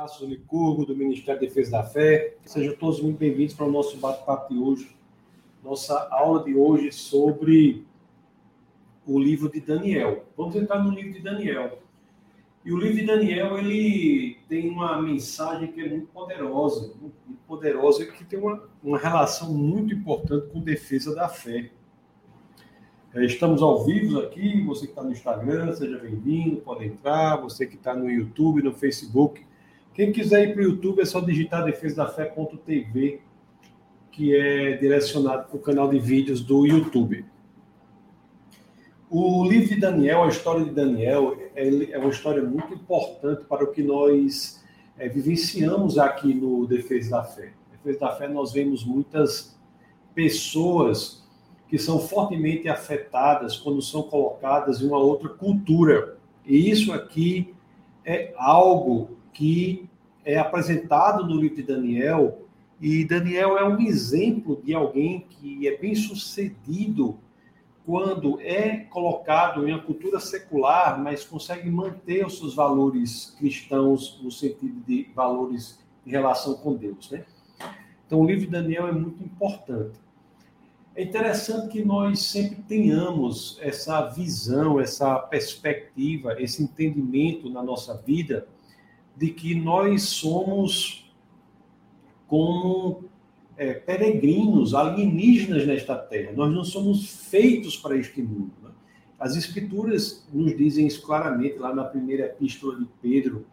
Tasso Licurgo, do Ministério da Defesa da Fé. Sejam todos muito bem-vindos para o nosso bate-papo de hoje. Nossa aula de hoje sobre o livro de Daniel. Vamos entrar no livro de Daniel. E o livro de Daniel, ele tem uma mensagem que é muito poderosa, muito poderosa, que tem uma, uma relação muito importante com defesa da fé. É, estamos ao vivo aqui, você que está no Instagram, seja bem-vindo, pode entrar, você que está no YouTube, no Facebook, quem quiser ir para o YouTube é só digitar defesadafé.tv, que é direcionado para o canal de vídeos do YouTube. O livro de Daniel, a história de Daniel, é uma história muito importante para o que nós é, vivenciamos aqui no Defesa da Fé. Defesa da Fé, nós vemos muitas pessoas que são fortemente afetadas quando são colocadas em uma outra cultura. E isso aqui é algo que é apresentado no livro de Daniel, e Daniel é um exemplo de alguém que é bem sucedido quando é colocado em uma cultura secular, mas consegue manter os seus valores cristãos no sentido de valores em relação com Deus, né? Então o livro de Daniel é muito importante. É interessante que nós sempre tenhamos essa visão, essa perspectiva, esse entendimento na nossa vida de que nós somos como é, peregrinos, alienígenas nesta terra. Nós não somos feitos para este mundo. Né? As Escrituras nos dizem isso claramente lá na primeira epístola de Pedro,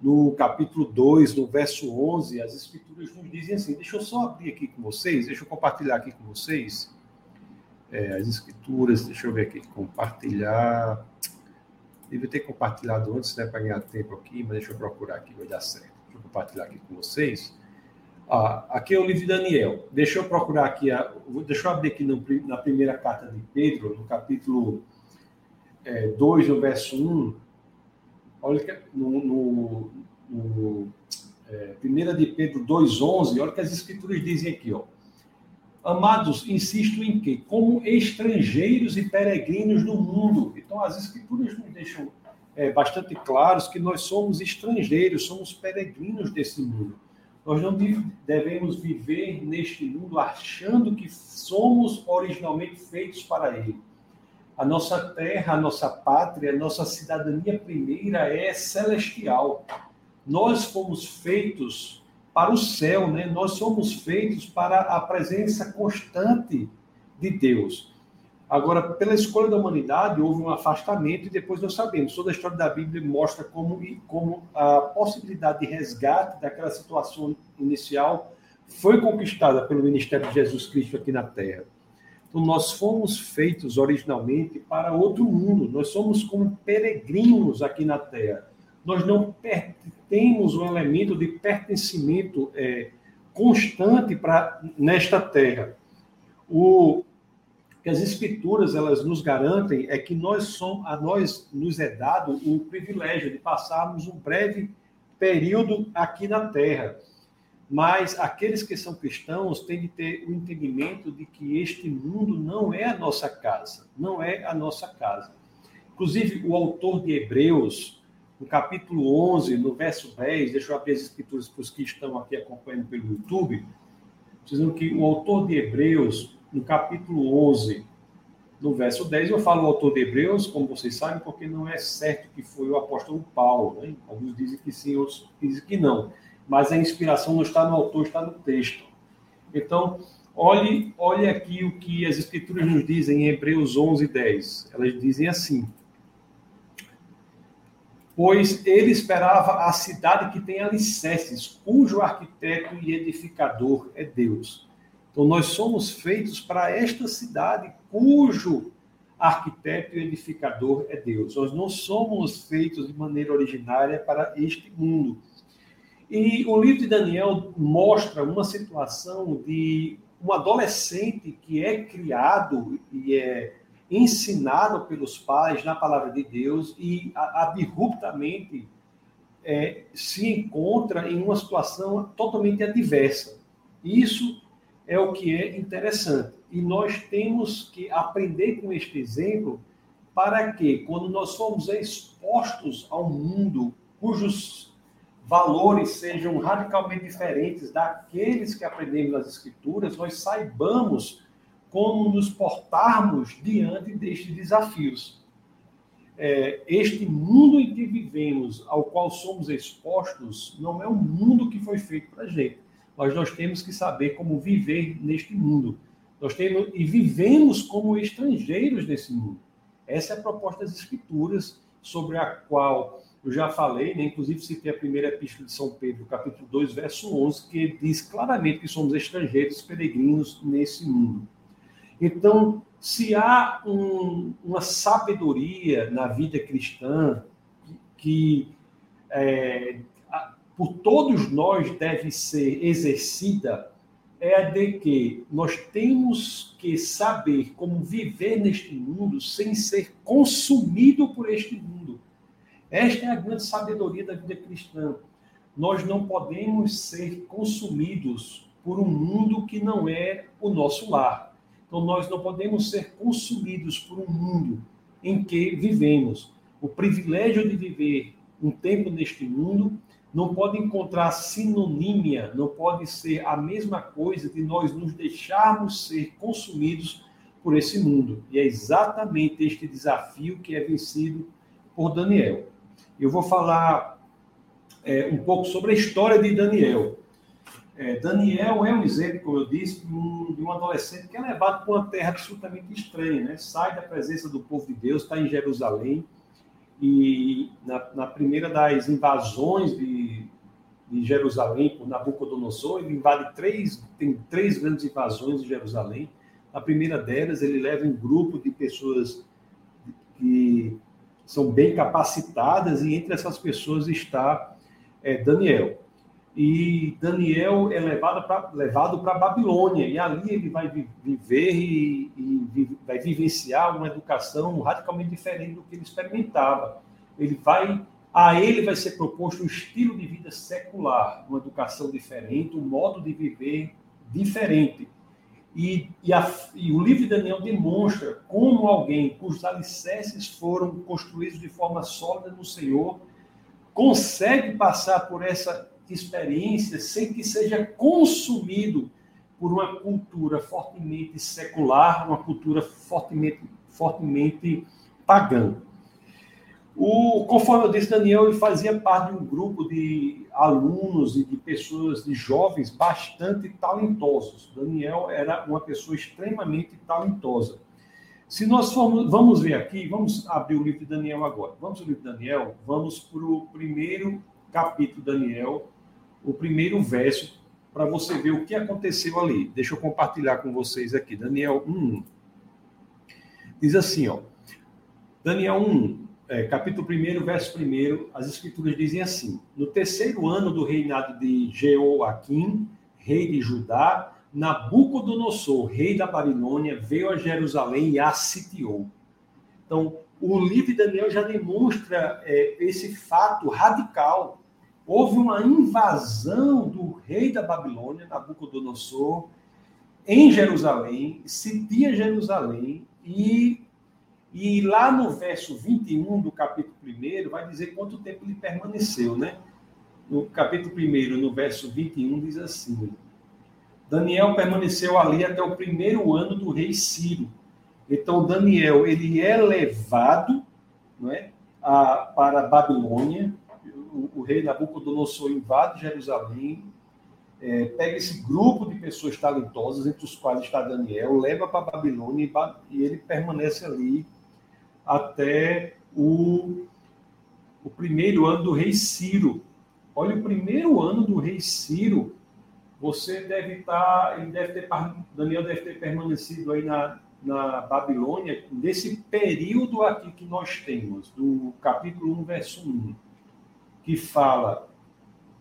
no capítulo 2, no verso 11, as Escrituras nos dizem assim. Deixa eu só abrir aqui com vocês, deixa eu compartilhar aqui com vocês. É, as Escrituras, deixa eu ver aqui, compartilhar. Devia ter compartilhado antes, né, para ganhar tempo aqui, mas deixa eu procurar aqui, vai dar certo. Deixa eu compartilhar aqui com vocês. Ah, aqui é o livro de Daniel. Deixa eu procurar aqui, a, deixa eu abrir aqui no, na primeira carta de Pedro, no capítulo é, 2, no verso 1. Olha no, no, no é, primeira de Pedro 2,11, olha o que as escrituras dizem aqui, ó. Amados, insisto em que, como estrangeiros e peregrinos no mundo. Então, as escrituras nos deixam é, bastante claros que nós somos estrangeiros, somos peregrinos desse mundo. Nós não devemos viver neste mundo achando que somos originalmente feitos para ele. A nossa terra, a nossa pátria, a nossa cidadania primeira é celestial. Nós fomos feitos para o céu, né? Nós somos feitos para a presença constante de Deus. Agora, pela escolha da humanidade, houve um afastamento e depois nós sabemos, toda a história da Bíblia mostra como, como a possibilidade de resgate daquela situação inicial foi conquistada pelo ministério de Jesus Cristo aqui na Terra. Então, nós fomos feitos originalmente para outro mundo, nós somos como peregrinos aqui na Terra. Nós não temos um elemento de pertencimento é, constante para nesta terra. O que as escrituras elas nos garantem é que nós somos, a nós nos é dado o privilégio de passarmos um breve período aqui na terra. Mas aqueles que são cristãos têm de ter o entendimento de que este mundo não é a nossa casa, não é a nossa casa. Inclusive, o autor de Hebreus, no capítulo 11, no verso 10, deixa eu abrir as escrituras para os que estão aqui acompanhando pelo YouTube, dizendo que o autor de Hebreus, no capítulo 11, no verso 10, eu falo o autor de Hebreus, como vocês sabem, porque não é certo que foi o apóstolo Paulo. Né? Alguns dizem que sim, outros dizem que não. Mas a inspiração não está no autor, está no texto. Então, olhe, olhe aqui o que as escrituras nos dizem em Hebreus 11, 10. Elas dizem assim: pois ele esperava a cidade que tem alicerces, cujo arquiteto e edificador é Deus. Então, nós somos feitos para esta cidade, cujo arquiteto e edificador é Deus. Nós não somos feitos de maneira originária para este mundo. E o livro de Daniel mostra uma situação de um adolescente que é criado e é ensinado pelos pais na palavra de Deus e abruptamente é, se encontra em uma situação totalmente adversa. Isso é o que é interessante. E nós temos que aprender com este exemplo para que, quando nós formos expostos ao mundo cujos valores sejam radicalmente diferentes daqueles que aprendemos nas Escrituras, nós saibamos como nos portarmos diante destes desafios. É, este mundo em que vivemos, ao qual somos expostos, não é um mundo que foi feito para a gente. Mas nós temos que saber como viver neste mundo. Nós temos e vivemos como estrangeiros nesse mundo. Essa é a proposta das Escrituras, sobre a qual eu já falei, né? inclusive citei a primeira epístola de São Pedro, capítulo 2, verso 11, que diz claramente que somos estrangeiros, peregrinos nesse mundo. Então, se há um, uma sabedoria na vida cristã que é, por todos nós deve ser exercida, é a de que nós temos que saber como viver neste mundo sem ser consumido por este mundo. Esta é a grande sabedoria da vida cristã. Nós não podemos ser consumidos por um mundo que não é o nosso lar. Então, nós não podemos ser consumidos por um mundo em que vivemos. O privilégio de viver um tempo neste mundo não pode encontrar sinonímia, não pode ser a mesma coisa de nós nos deixarmos ser consumidos por esse mundo. E é exatamente este desafio que é vencido por Daniel. Eu vou falar é, um pouco sobre a história de Daniel. É, Daniel é um exemplo, como eu disse, de um, adolescente que é levado para uma terra absolutamente estranha, né? sai da presença do povo de Deus, está em Jerusalém, e na, na primeira das invasões de, de, Jerusalém por Nabucodonosor, ele invade três, tem três grandes invasões de Jerusalém. Na primeira delas, ele leva um grupo de pessoas que são bem capacitadas, e entre essas pessoas está é, Daniel. E Daniel é levado para levado para Babilônia, e ali ele vai viver e, e, vai vivenciar uma educação radicalmente diferente do que ele experimentava. Ele vai a ele vai ser proposto um estilo de vida secular, uma educação diferente, um modo de viver diferente. E, e, a, e, o livro de Daniel demonstra como alguém cujos alicerces foram construídos de forma sólida no Senhor consegue passar por essa experiência sem que seja consumido por uma cultura fortemente secular, uma cultura fortemente, fortemente pagã. O, conforme eu disse, Daniel ele fazia parte de um grupo de alunos e de pessoas, de jovens bastante talentosos. Daniel era uma pessoa extremamente talentosa. Se nós formos, vamos ver aqui, vamos abrir o livro de Daniel agora. Vamos ao livro de Daniel, vamos para o primeiro capítulo de Daniel, o primeiro verso, para você ver o que aconteceu ali. Deixa eu compartilhar com vocês aqui. Daniel 1. Diz assim, ó. Daniel 1, é, capítulo 1, verso 1, as escrituras dizem assim: No terceiro ano do reinado de Jeoaquim, rei de Judá, Nabucodonosor, rei da Babilônia, veio a Jerusalém e a sitiou. Então, o livro de Daniel já demonstra é, esse fato radical. Houve uma invasão do rei da Babilônia, Nabucodonosor, em Jerusalém, sitia Jerusalém e e lá no verso 21 do capítulo 1, vai dizer quanto tempo ele permaneceu, né? No capítulo 1, no verso 21, diz assim: Daniel permaneceu ali até o primeiro ano do rei Ciro. Então, Daniel, ele é levado não é, a, para a Babilônia. O, rei Nabucodonosor invade Jerusalém, é, pega esse grupo de pessoas talentosas, entre os quais está Daniel, leva para Babilônia e, ele permanece ali até o, o primeiro ano do rei Ciro. Olha, o primeiro ano do rei Ciro, você deve estar, ele deve ter, Daniel deve ter permanecido aí na, na Babilônia, nesse período aqui que nós temos, do capítulo 1, verso 1, que fala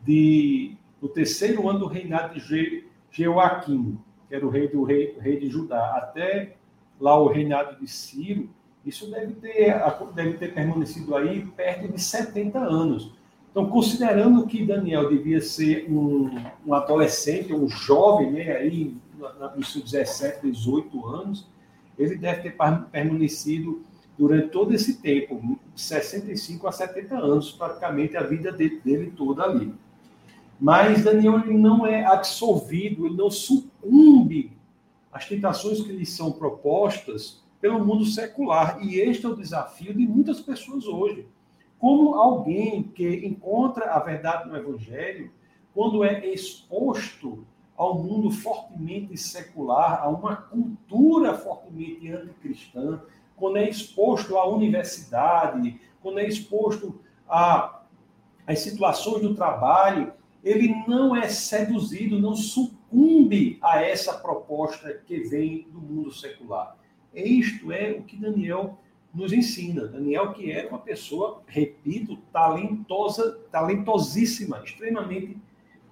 de o terceiro ano do reinado de Jeoaquim, que era o rei do rei, rei de Judá, até lá o reinado de Ciro, isso deve ter, deve ter permanecido aí perto de 70 anos. Então, considerando que Daniel devia ser um, um adolescente, um jovem, né, aí nos seus 17, 18 anos, ele deve ter permanecido durante todo esse tempo, 65 a 70 anos, praticamente a vida dele, dele toda ali. Mas Daniel ele não é absolvido, ele não sucumbe às tentações que lhe são propostas pelo mundo secular. E este é o desafio de muitas pessoas hoje. Como alguém que encontra a verdade no Evangelho, quando é exposto ao mundo fortemente secular, a uma cultura fortemente anticristã, quando é exposto à universidade, quando é exposto às situações do trabalho, ele não é seduzido, não sucumbe a essa proposta que vem do mundo secular. Isto é o que Daniel nos ensina. Daniel, que era uma pessoa, repito, talentosa, talentosíssima, extremamente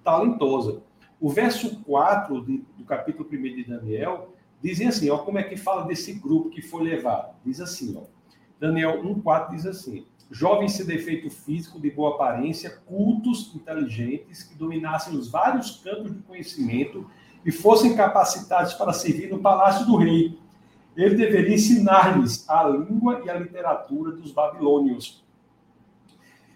talentosa. O verso 4 de, do capítulo 1 de Daniel dizem assim, ó, como é que fala desse grupo que foi levado. Diz assim, ó, Daniel 1,4 diz assim, jovens sem defeito físico, de boa aparência, cultos, inteligentes, que dominassem os vários campos de conhecimento e fossem capacitados para servir no palácio do rei. Ele deveria ensinar-lhes a língua e a literatura dos babilônios.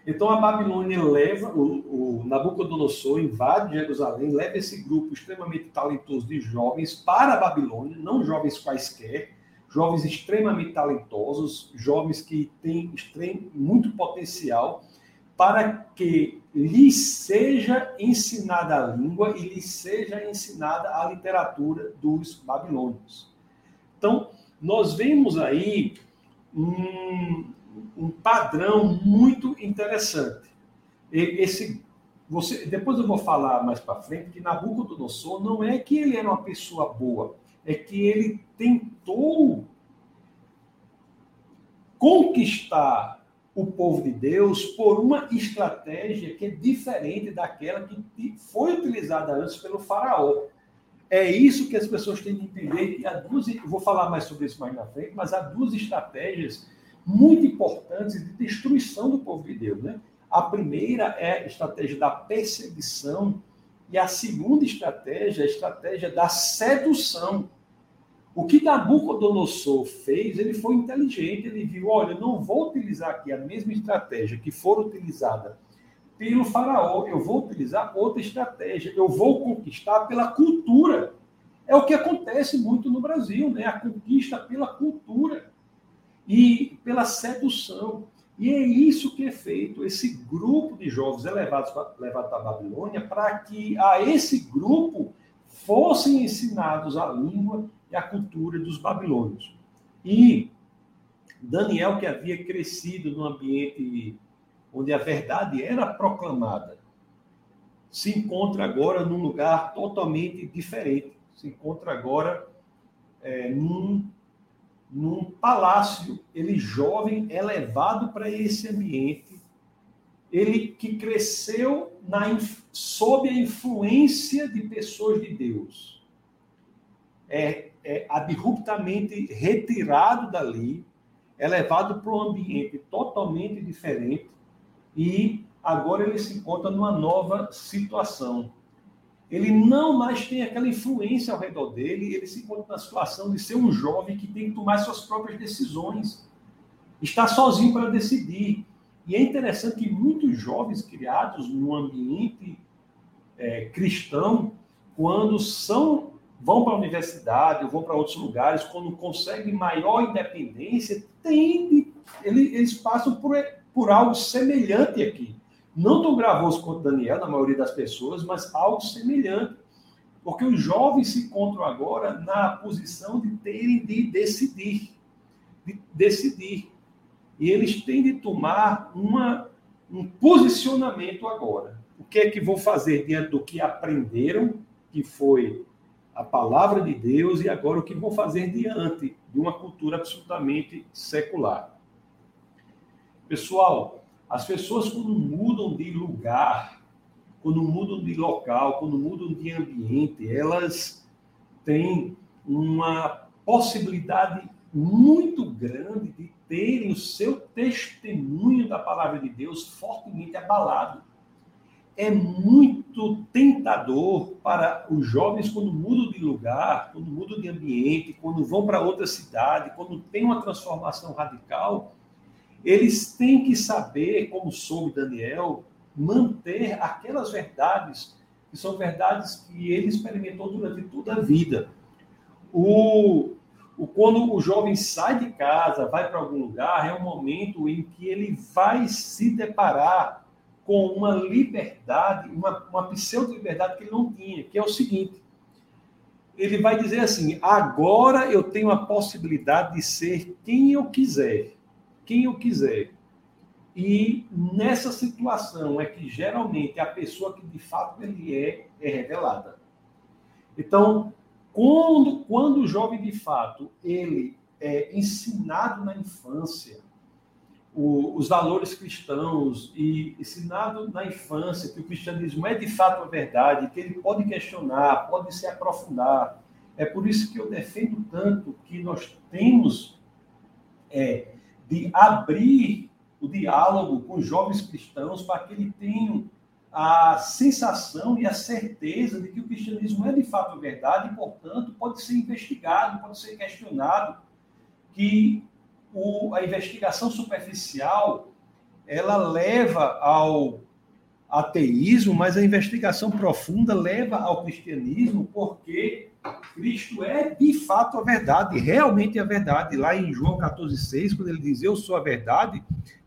Então a Babilônia leva, o, o Nabucodonosor invade Jerusalém, leva esse grupo extremamente talentoso de jovens para a Babilônia, não jovens quaisquer, jovens extremamente talentosos, jovens que têm muito potencial, para que lhes seja ensinada a língua e lhes seja ensinada a literatura dos babilônios. Então, nós vemos aí um, um padrão muito interessante. Esse, você, depois eu vou falar mais para frente que Nabucodonosor não é que ele era uma pessoa boa, é que ele tentou conquistar o povo de Deus por uma estratégia que é diferente daquela que foi utilizada antes pelo faraó. É isso que as pessoas têm que entender. E há duas, vou falar mais sobre isso mais na frente, mas há duas estratégias muito importantes de destruição do povo de Deus. Né? A primeira é a estratégia da perseguição, e a segunda estratégia é a estratégia da sedução. O que Nabucodonosor fez, ele foi inteligente, ele viu, olha, eu não vou utilizar aqui a mesma estratégia que for utilizada pelo faraó, eu vou utilizar outra estratégia, eu vou conquistar pela cultura. É o que acontece muito no Brasil, né? A conquista pela cultura e pela sedução. E é isso que é feito, esse grupo de jovens elevados levados para a Babilônia, para que a esse grupo fossem ensinados a língua e a cultura dos babilônios. E Daniel, que havia crescido num ambiente onde a verdade era proclamada, se encontra agora num lugar totalmente diferente. Se encontra agora é, num, num palácio. Ele, jovem, é levado para esse ambiente. Ele que cresceu na, sob a influência de pessoas de Deus. É é abruptamente retirado dali, é levado para um ambiente totalmente diferente e agora ele se encontra numa nova situação. Ele não mais tem aquela influência ao redor dele, ele se encontra na situação de ser um jovem que tem que tomar suas próprias decisões, está sozinho para decidir. E é interessante que muitos jovens criados num ambiente é, cristão, quando são vão para a universidade ou vão para outros lugares, quando conseguem maior independência, tem, eles passam por, por algo semelhante aqui. Não tão gravoso quanto Daniel, na maioria das pessoas, mas algo semelhante. Porque os jovens se encontram agora na posição de terem de decidir. De decidir. E eles têm de tomar uma, um posicionamento agora. O que é que vão fazer diante do que aprenderam, que foi a palavra de Deus e agora o que vão fazer diante de uma cultura absolutamente secular. Pessoal, as pessoas quando mudam de lugar, quando mudam de local, quando mudam de ambiente, elas têm uma possibilidade muito grande de terem o seu testemunho da palavra de Deus fortemente abalado. é muito tentador para os jovens quando mudam de lugar, quando mudam de ambiente, quando vão para outra cidade, quando tem uma transformação radical, eles têm que saber, como soube Daniel, manter aquelas verdades que são verdades que ele experimentou durante toda a vida. O, o, quando o jovem sai de casa, vai para algum lugar, é um momento em que ele vai se deparar com uma liberdade, uma, uma pseudo-liberdade que ele não tinha, que é o seguinte: ele vai dizer assim, agora eu tenho a possibilidade de ser quem eu quiser, quem eu quiser. E nessa situação é que geralmente a pessoa que de fato ele é, é revelada. Então, quando, quando o jovem de fato ele é ensinado na infância o, os valores cristãos e ensinado na infância que o cristianismo é de fato a verdade, que ele pode questionar, pode se aprofundar. É por isso que eu defendo tanto que nós temos é, de abrir o diálogo com jovens cristãos para que eles tenham a sensação e a certeza de que o cristianismo é de fato verdade e, portanto, pode ser investigado, pode ser questionado, que o, a investigação superficial ela leva ao ateísmo, mas a investigação profunda leva ao cristianismo, porque Cristo é de fato a verdade, realmente a verdade. Lá em João 14,6, quando ele diz eu sou a verdade,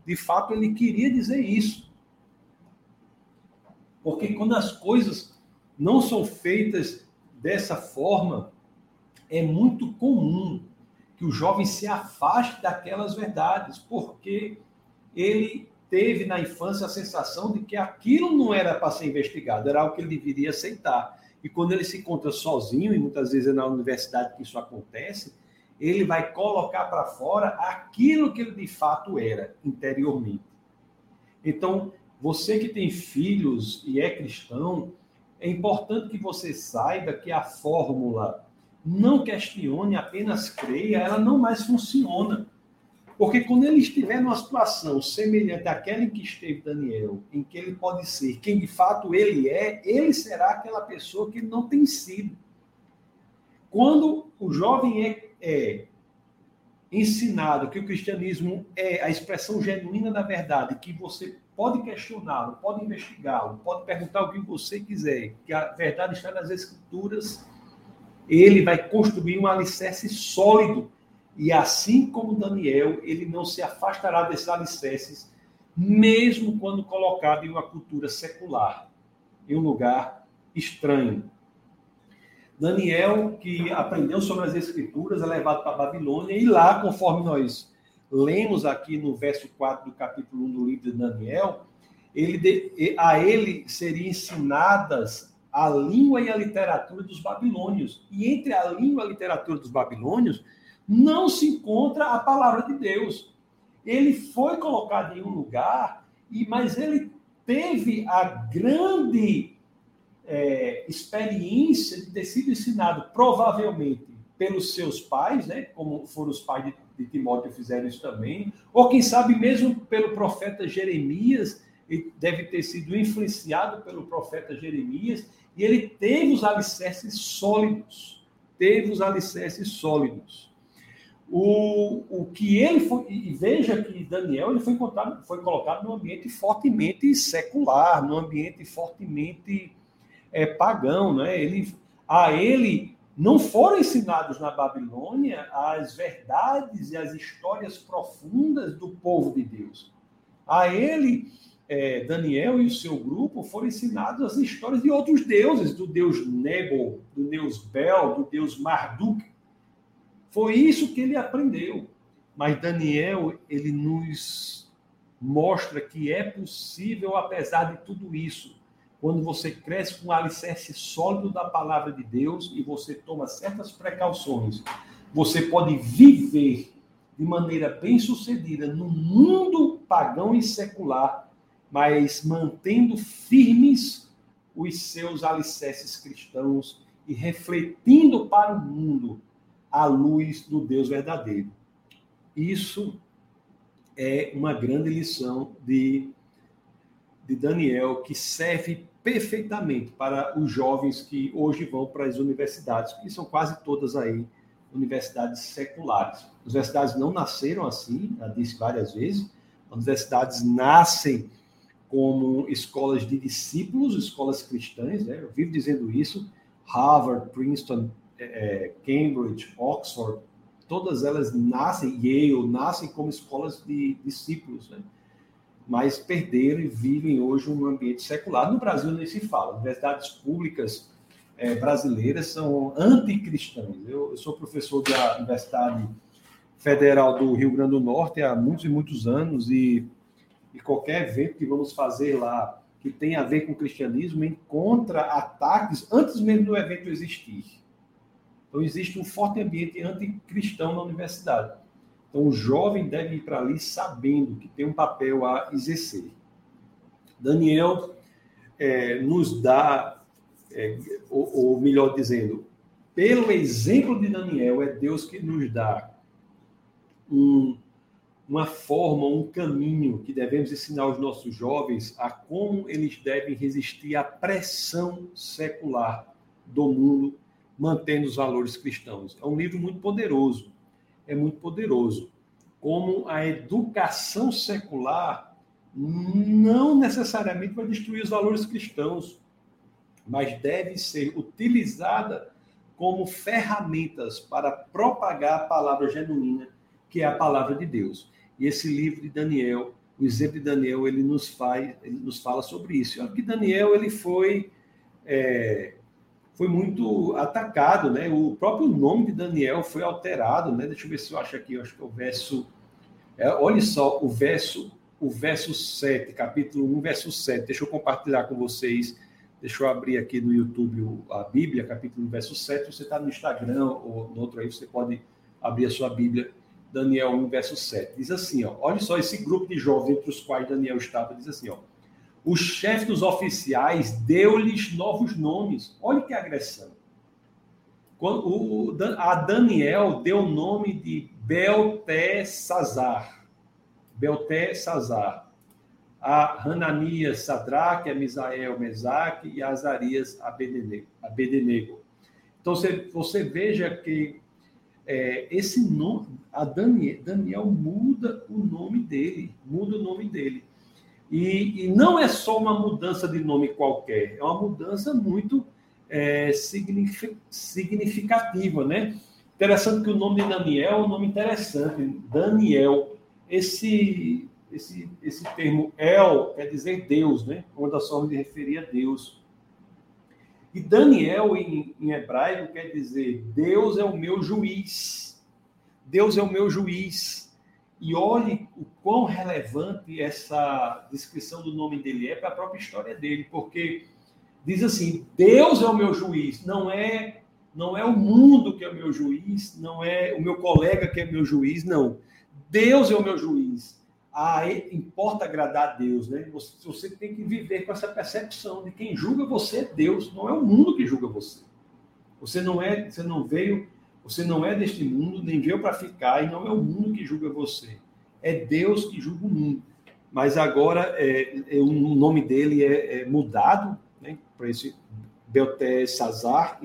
de fato ele queria dizer isso. Porque quando as coisas não são feitas dessa forma, é muito comum que o jovem se afaste daquelas verdades, porque ele teve na infância a sensação de que aquilo não era para ser investigado, era algo que ele deveria aceitar. E quando ele se encontra sozinho, e muitas vezes é na universidade que isso acontece, ele vai colocar para fora aquilo que ele de fato era interiormente. Então, você que tem filhos e é cristão, é importante que você saiba que a fórmula não questione, apenas creia, ela não mais funciona. Porque quando ele estiver numa situação semelhante àquela em que esteve Daniel, em que ele pode ser quem de fato ele é, ele será aquela pessoa que ele não tem sido. Quando o jovem é, é ensinado que o cristianismo é a expressão genuína da verdade, que você pode questioná-lo, pode investigá-lo, pode perguntar o que você quiser, que a verdade está nas escrituras, ele vai construir um alicerce sólido. E assim como Daniel, ele não se afastará desses alicerces, mesmo quando colocado em uma cultura secular, em um lugar estranho. Daniel, que aprendeu sobre as escrituras, é levado para a Babilônia, e lá, conforme nós lemos aqui no verso 4 do capítulo 1 do livro de Daniel, ele, a ele seriam ensinadas a língua e a literatura dos babilônios. E entre a língua e a literatura dos babilônios não se encontra a palavra de Deus. Ele foi colocado em um lugar, e mas ele teve a grande é, experiência de ter sido ensinado, provavelmente, pelos seus pais, né, como foram os pais de, de Timóteo fizeram isso também, ou quem sabe mesmo pelo profeta Jeremias, ele deve ter sido influenciado pelo profeta Jeremias, e ele teve os alicerces sólidos, teve os alicerces sólidos. O, o que ele foi, e veja que Daniel ele foi, encontrado, foi colocado num ambiente fortemente secular, num ambiente fortemente é, pagão, né? Ele, a ele não foram ensinados na Babilônia as verdades e as histórias profundas do povo de Deus. A ele, é, Daniel e o seu grupo foram ensinados as histórias de outros deuses, do deus Nebo, do deus Bel, do deus Marduk. Foi isso que ele aprendeu. Mas Daniel, ele nos mostra que é possível, apesar de tudo isso, quando você cresce com um alicerce sólido da palavra de Deus e você toma certas precauções, você pode viver de maneira bem sucedida no mundo pagão e secular, mas mantendo firmes os seus alicerces cristãos e refletindo para o mundo a luz do Deus verdadeiro. Isso é uma grande lição de de Daniel que serve perfeitamente para os jovens que hoje vão para as universidades, que são quase todas aí universidades seculares. As universidades não nasceram assim, já disse várias vezes. As universidades nascem como escolas de discípulos, escolas cristãs, né? eu vivo dizendo isso. Harvard, Princeton, é, Cambridge, Oxford, todas elas nascem, Yale, nascem como escolas de discípulos, né? mas perderam e vivem hoje um ambiente secular. No Brasil nem se fala. Universidades públicas é, brasileiras são anticristãs. Eu, eu sou professor da Universidade Federal do Rio Grande do Norte há muitos e muitos anos e, e qualquer evento que vamos fazer lá que tem a ver com o cristianismo encontra ataques antes mesmo do evento existir. Então existe um forte ambiente anticristão na universidade. Então o jovem deve ir para ali sabendo que tem um papel a exercer. Daniel é, nos dá é, ou, ou melhor dizendo, pelo exemplo de Daniel, é Deus que nos dá um, uma forma, um caminho que devemos ensinar aos nossos jovens a como eles devem resistir à pressão secular do mundo, mantendo os valores cristãos. É um livro muito poderoso, é muito poderoso. Como a educação secular não necessariamente vai destruir os valores cristãos, mas deve ser utilizada como ferramentas para propagar a palavra genuína, que é a palavra de Deus. E esse livro de Daniel, o exemplo de Daniel, ele nos faz, ele nos fala sobre isso. Olha que Daniel ele foi é, foi muito atacado, né? O próprio nome de Daniel foi alterado, né? Deixa eu ver se eu acho aqui, eu acho que é o verso é, olha só o verso o verso 7, capítulo 1, verso 7. Deixa eu compartilhar com vocês Deixa eu abrir aqui no YouTube a Bíblia, capítulo 1, verso 7. Você está no Instagram ou no outro aí, você pode abrir a sua Bíblia, Daniel 1, verso 7. Diz assim, ó, olha só, esse grupo de jovens entre os quais Daniel estava, diz assim, ó, o chefe dos oficiais deu-lhes novos nomes. Olha que agressão. Quando, o, a Daniel deu o nome de Beltesazar. Beltesazar a Hananias, Sadraque, a Misael, Mesaque e a Azarias, Abednego. Então, você, você veja que é, esse nome, a Daniel, Daniel muda o nome dele, muda o nome dele. E, e, não é só uma mudança de nome qualquer, é uma mudança muito é, significativa, né? Interessante que o nome de Daniel é um nome interessante. Daniel, esse esse, esse termo El quer dizer Deus, né? Uma das formas de referir a Deus. E Daniel, em, em hebraico, quer dizer Deus é o meu juiz. Deus é o meu juiz. E olhe o quão relevante essa descrição do nome dele é para a própria história dele, porque diz assim: Deus é o meu juiz, não é não é o mundo que é o meu juiz, não é o meu colega que é meu juiz, não. Deus é o meu juiz ah, importa agradar a Deus, né? Você, você tem que viver com essa percepção de quem julga você é Deus, não é o mundo que julga você. Você não é, você não veio, você não é deste mundo, nem veio para ficar, e não é o mundo que julga você. É Deus que julga o mundo. Mas agora é, é o nome dele é, é mudado né, para esse Beltesazar,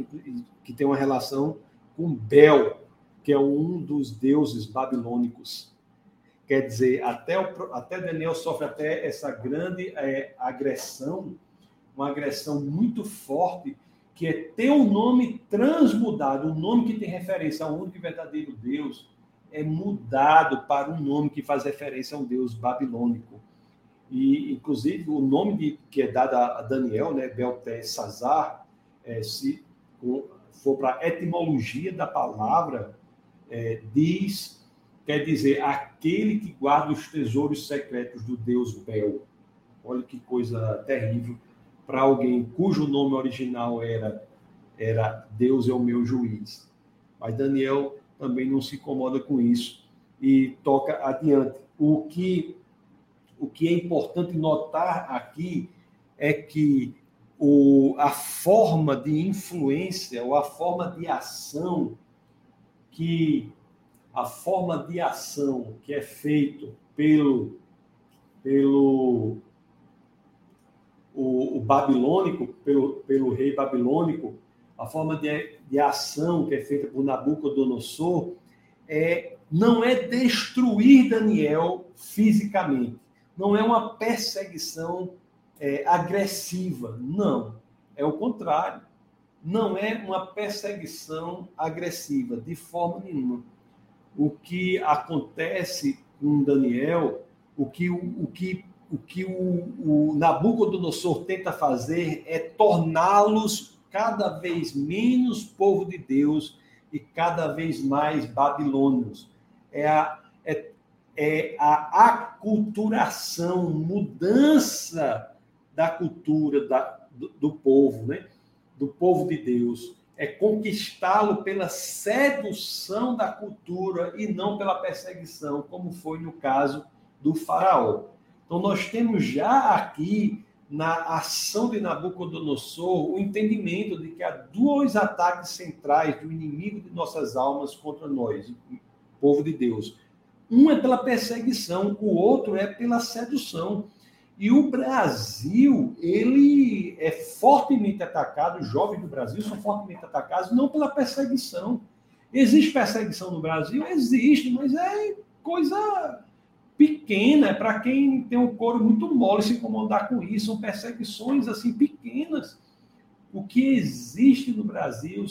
que tem uma relação com Bel, que é um dos deuses babilônicos Quer dizer, até, o, até Daniel sofre até essa grande é, agressão, uma agressão muito forte, que é ter um nome transmudado, um nome que tem referência ao único e verdadeiro Deus, é mudado para um nome que faz referência a um Deus babilônico. E, inclusive, o nome de, que é dado a Daniel, né, Beltesazar, é, se for para a etimologia da palavra, é, diz quer dizer aquele que guarda os tesouros secretos do Deus Bel. Olha que coisa terrível para alguém cujo nome original era era Deus é o meu juiz. Mas Daniel também não se incomoda com isso e toca adiante. O que o que é importante notar aqui é que o, a forma de influência ou a forma de ação que a forma de ação que é feito pelo, pelo o, o babilônico, pelo, pelo rei babilônico, a forma de, de ação que é feita por Nabucodonosor, é, não é destruir Daniel fisicamente, não é uma perseguição é, agressiva, não, é o contrário. Não é uma perseguição agressiva, de forma nenhuma. O que acontece com Daniel, o que o, o que o que o, o Nabucodonosor tenta fazer é torná-los cada vez menos povo de Deus e cada vez mais babilônios. É a, é, é a aculturação, mudança da cultura da, do, do povo, né? do povo de Deus. É conquistá-lo pela sedução da cultura e não pela perseguição, como foi no caso do faraó. Então, nós temos já aqui, na ação de Nabucodonosor, o entendimento de que há dois ataques centrais do inimigo de nossas almas contra nós, povo de Deus. Um é pela perseguição, o outro é pela sedução. E o Brasil, ele é fortemente atacado, os jovens do Brasil são fortemente atacados, não pela perseguição. Existe perseguição no Brasil? Existe, mas é coisa pequena, é para quem tem um couro muito mole se incomodar com isso, são perseguições assim pequenas. O que existe no Brasil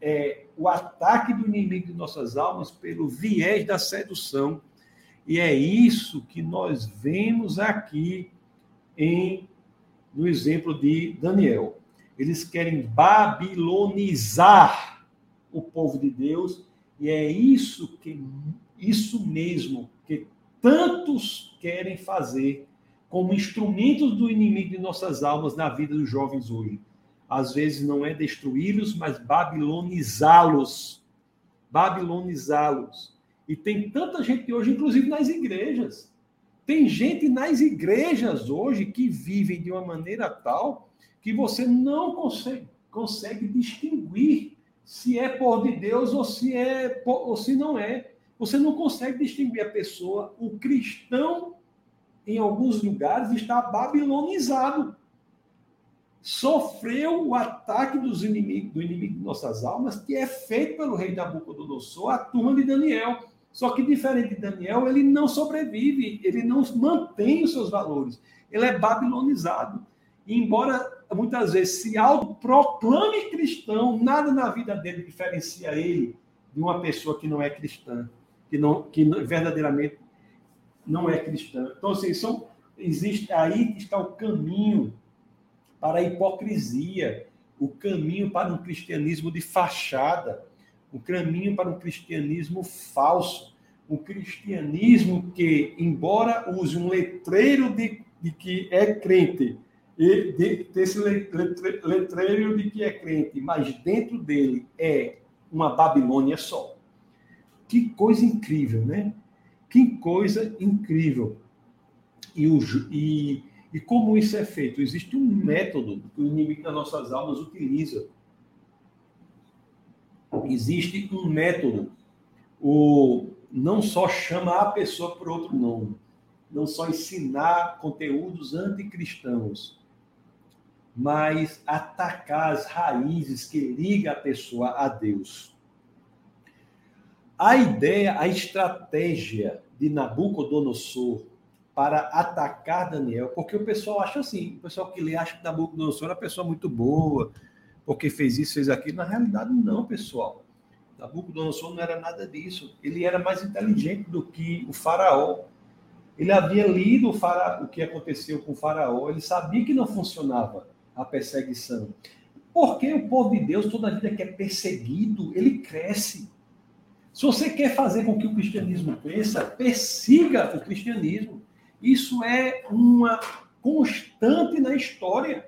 é o ataque do inimigo de nossas almas pelo viés da sedução. E é isso que nós vemos aqui em no exemplo de Daniel. Eles querem babilonizar o povo de Deus, e é isso que isso mesmo que tantos querem fazer como instrumentos do inimigo de nossas almas na vida dos jovens hoje. Às vezes não é destruí-los, mas babilonizá-los. Babilonizá-los. E tem tanta gente hoje, inclusive nas igrejas. Tem gente nas igrejas hoje que vivem de uma maneira tal que você não consegue, consegue distinguir se é por de Deus ou se é ou se não é. Você não consegue distinguir a pessoa, o cristão, em alguns lugares, está babilonizado. Sofreu o ataque dos inimigos, do inimigo de nossas almas, que é feito pelo rei Nabucodonosor, a turma de Daniel. Só que, diferente de Daniel, ele não sobrevive, ele não mantém os seus valores. Ele é babilonizado. E, embora muitas vezes se autoproclame cristão, nada na vida dele diferencia ele de uma pessoa que não é cristã que, não, que verdadeiramente não é cristã. Então, assim, são, existe aí está o caminho para a hipocrisia, o caminho para um cristianismo de fachada, o caminho para um cristianismo falso, um cristianismo que, embora use um letreiro de, de que é crente, e de, desse letreiro de que é crente, mas dentro dele é uma Babilônia só. Que coisa incrível, né? Que coisa incrível. E, o, e, e como isso é feito? Existe um método que o inimigo das nossas almas utiliza. Existe um método. O, não só chama a pessoa por outro nome, não só ensinar conteúdos anticristãos, mas atacar as raízes que ligam a pessoa a Deus. A ideia, a estratégia de Nabucodonosor para atacar Daniel, porque o pessoal acha assim, o pessoal que lê acha que Nabucodonosor é uma pessoa muito boa, porque fez isso, fez aquilo. Na realidade, não, pessoal. Nabucodonosor não era nada disso. Ele era mais inteligente do que o faraó. Ele havia lido o, fara... o que aconteceu com o faraó, ele sabia que não funcionava a perseguição. Porque o povo de Deus, toda a vida que é perseguido, ele cresce. Se você quer fazer com que o cristianismo cresça, persiga o cristianismo. Isso é uma constante na história.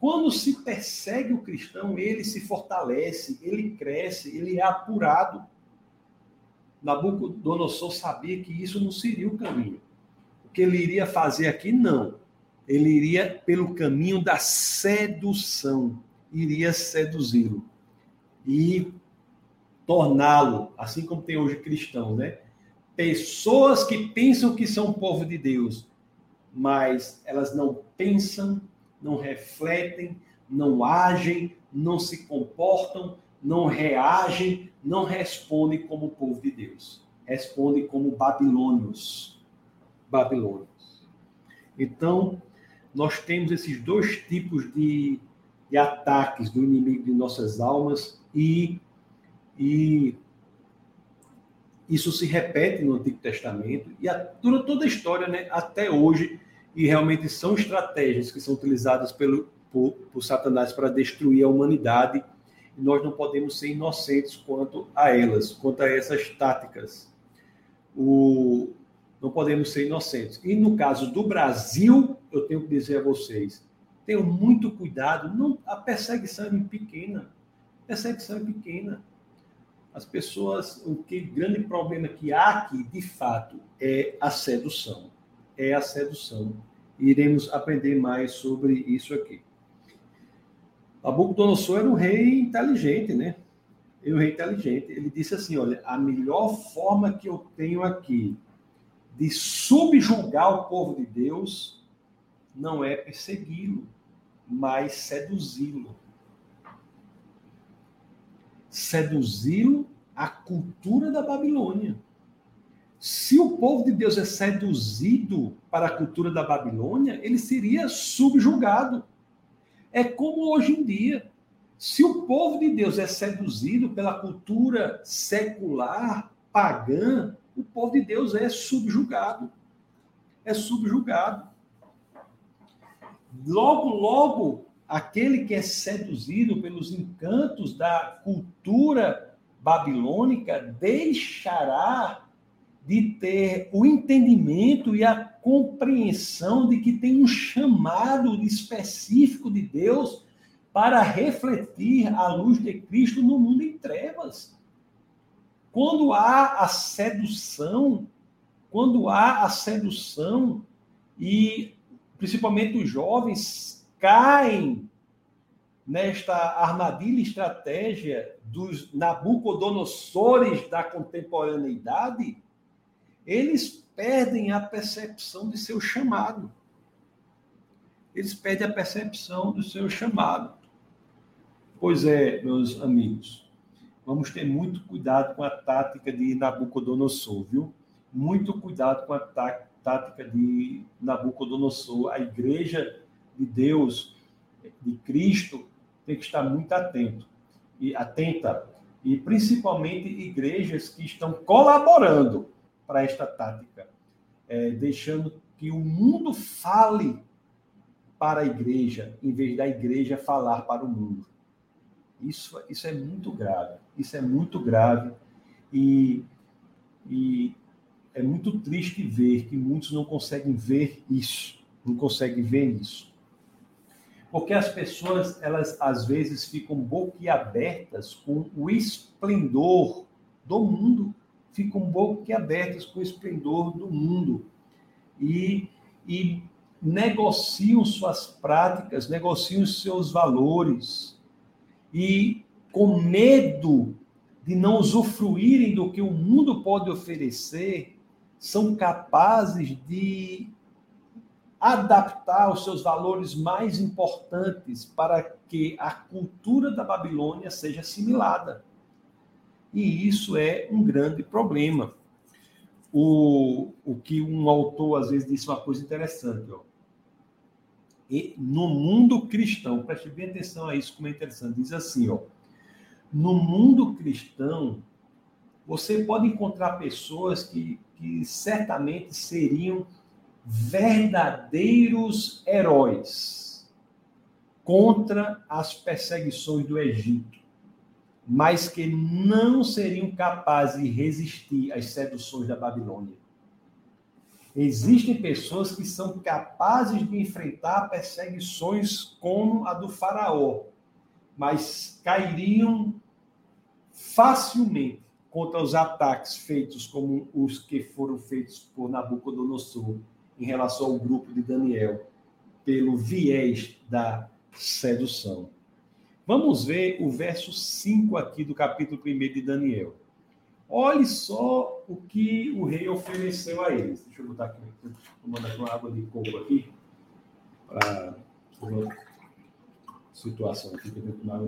Quando se persegue o cristão, ele se fortalece, ele cresce, ele é apurado. Nabucodonosor sabia que isso não seria o caminho. O que ele iria fazer aqui, não. Ele iria pelo caminho da sedução, iria seduzi-lo. E torná-lo, assim como tem hoje cristãos, né? Pessoas que pensam que são povo de Deus, mas elas não pensam, não refletem, não agem, não se comportam, não reagem, não respondem como povo de Deus. Respondem como babilônios. Babilônios. Então, nós temos esses dois tipos de, de ataques do inimigo de nossas almas e, e isso se repete no Antigo Testamento e durante toda a história, né, até hoje, e realmente são estratégias que são utilizadas pelo, por, por Satanás para destruir a humanidade e nós não podemos ser inocentes quanto a elas, quanto a essas táticas. O, não podemos ser inocentes. E no caso do Brasil, eu tenho que dizer a vocês, tenham muito cuidado, não, a perseguição é pequena. A perseguição é pequena. As pessoas, o que grande problema que há aqui, de fato, é a sedução. É a sedução. Iremos aprender mais sobre isso aqui. Nabucodonosor era um rei inteligente, né? Ele um rei inteligente. Ele disse assim: olha, a melhor forma que eu tenho aqui de subjugar o povo de Deus não é persegui-lo, mas seduzi-lo. Seduzi-lo à cultura da Babilônia. Se o povo de Deus é seduzido para a cultura da Babilônia, ele seria subjugado. É como hoje em dia. Se o povo de Deus é seduzido pela cultura secular, pagã, o povo de Deus é subjugado. É subjugado. Logo, logo, aquele que é seduzido pelos encantos da cultura babilônica deixará de ter o entendimento e a compreensão de que tem um chamado específico de Deus para refletir a luz de Cristo no mundo em trevas. Quando há a sedução, quando há a sedução e principalmente os jovens caem nesta armadilha estratégia dos Nabucodonosores da contemporaneidade, eles perdem a percepção de seu chamado. Eles perdem a percepção do seu chamado. Pois é, meus amigos, vamos ter muito cuidado com a tática de Nabucodonosor, viu? Muito cuidado com a tática de Nabucodonosor. A igreja de Deus, de Cristo, tem que estar muito atento e atenta, e principalmente igrejas que estão colaborando para esta tática, é, deixando que o mundo fale para a igreja, em vez da igreja falar para o mundo. Isso, isso é muito grave. Isso é muito grave. E, e é muito triste ver que muitos não conseguem ver isso. Não conseguem ver isso. Porque as pessoas, elas às vezes ficam boquiabertas com o esplendor do mundo. Ficam boquiabertas com o esplendor do mundo. E, e negociam suas práticas, negociam seus valores. E com medo de não usufruírem do que o mundo pode oferecer, são capazes de adaptar os seus valores mais importantes para que a cultura da Babilônia seja assimilada e isso é um grande problema. O, o que um autor às vezes disse uma coisa interessante, ó. E no mundo cristão, preste bem atenção a isso, como é interessante, diz assim, ó. No mundo cristão, você pode encontrar pessoas que, que certamente seriam verdadeiros heróis contra as perseguições do Egito mas que não seriam capazes de resistir às seduções da Babilônia. Existem pessoas que são capazes de enfrentar perseguições como a do Faraó, mas cairiam facilmente contra os ataques feitos como os que foram feitos por Nabucodonosor em relação ao grupo de Daniel, pelo viés da sedução. Vamos ver o verso 5 aqui do capítulo 1 de Daniel. Olhe só o que o rei ofereceu a eles. Deixa eu botar aqui, vou mandar uma água de coco aqui. para uma situação aqui que eu tenho que tomar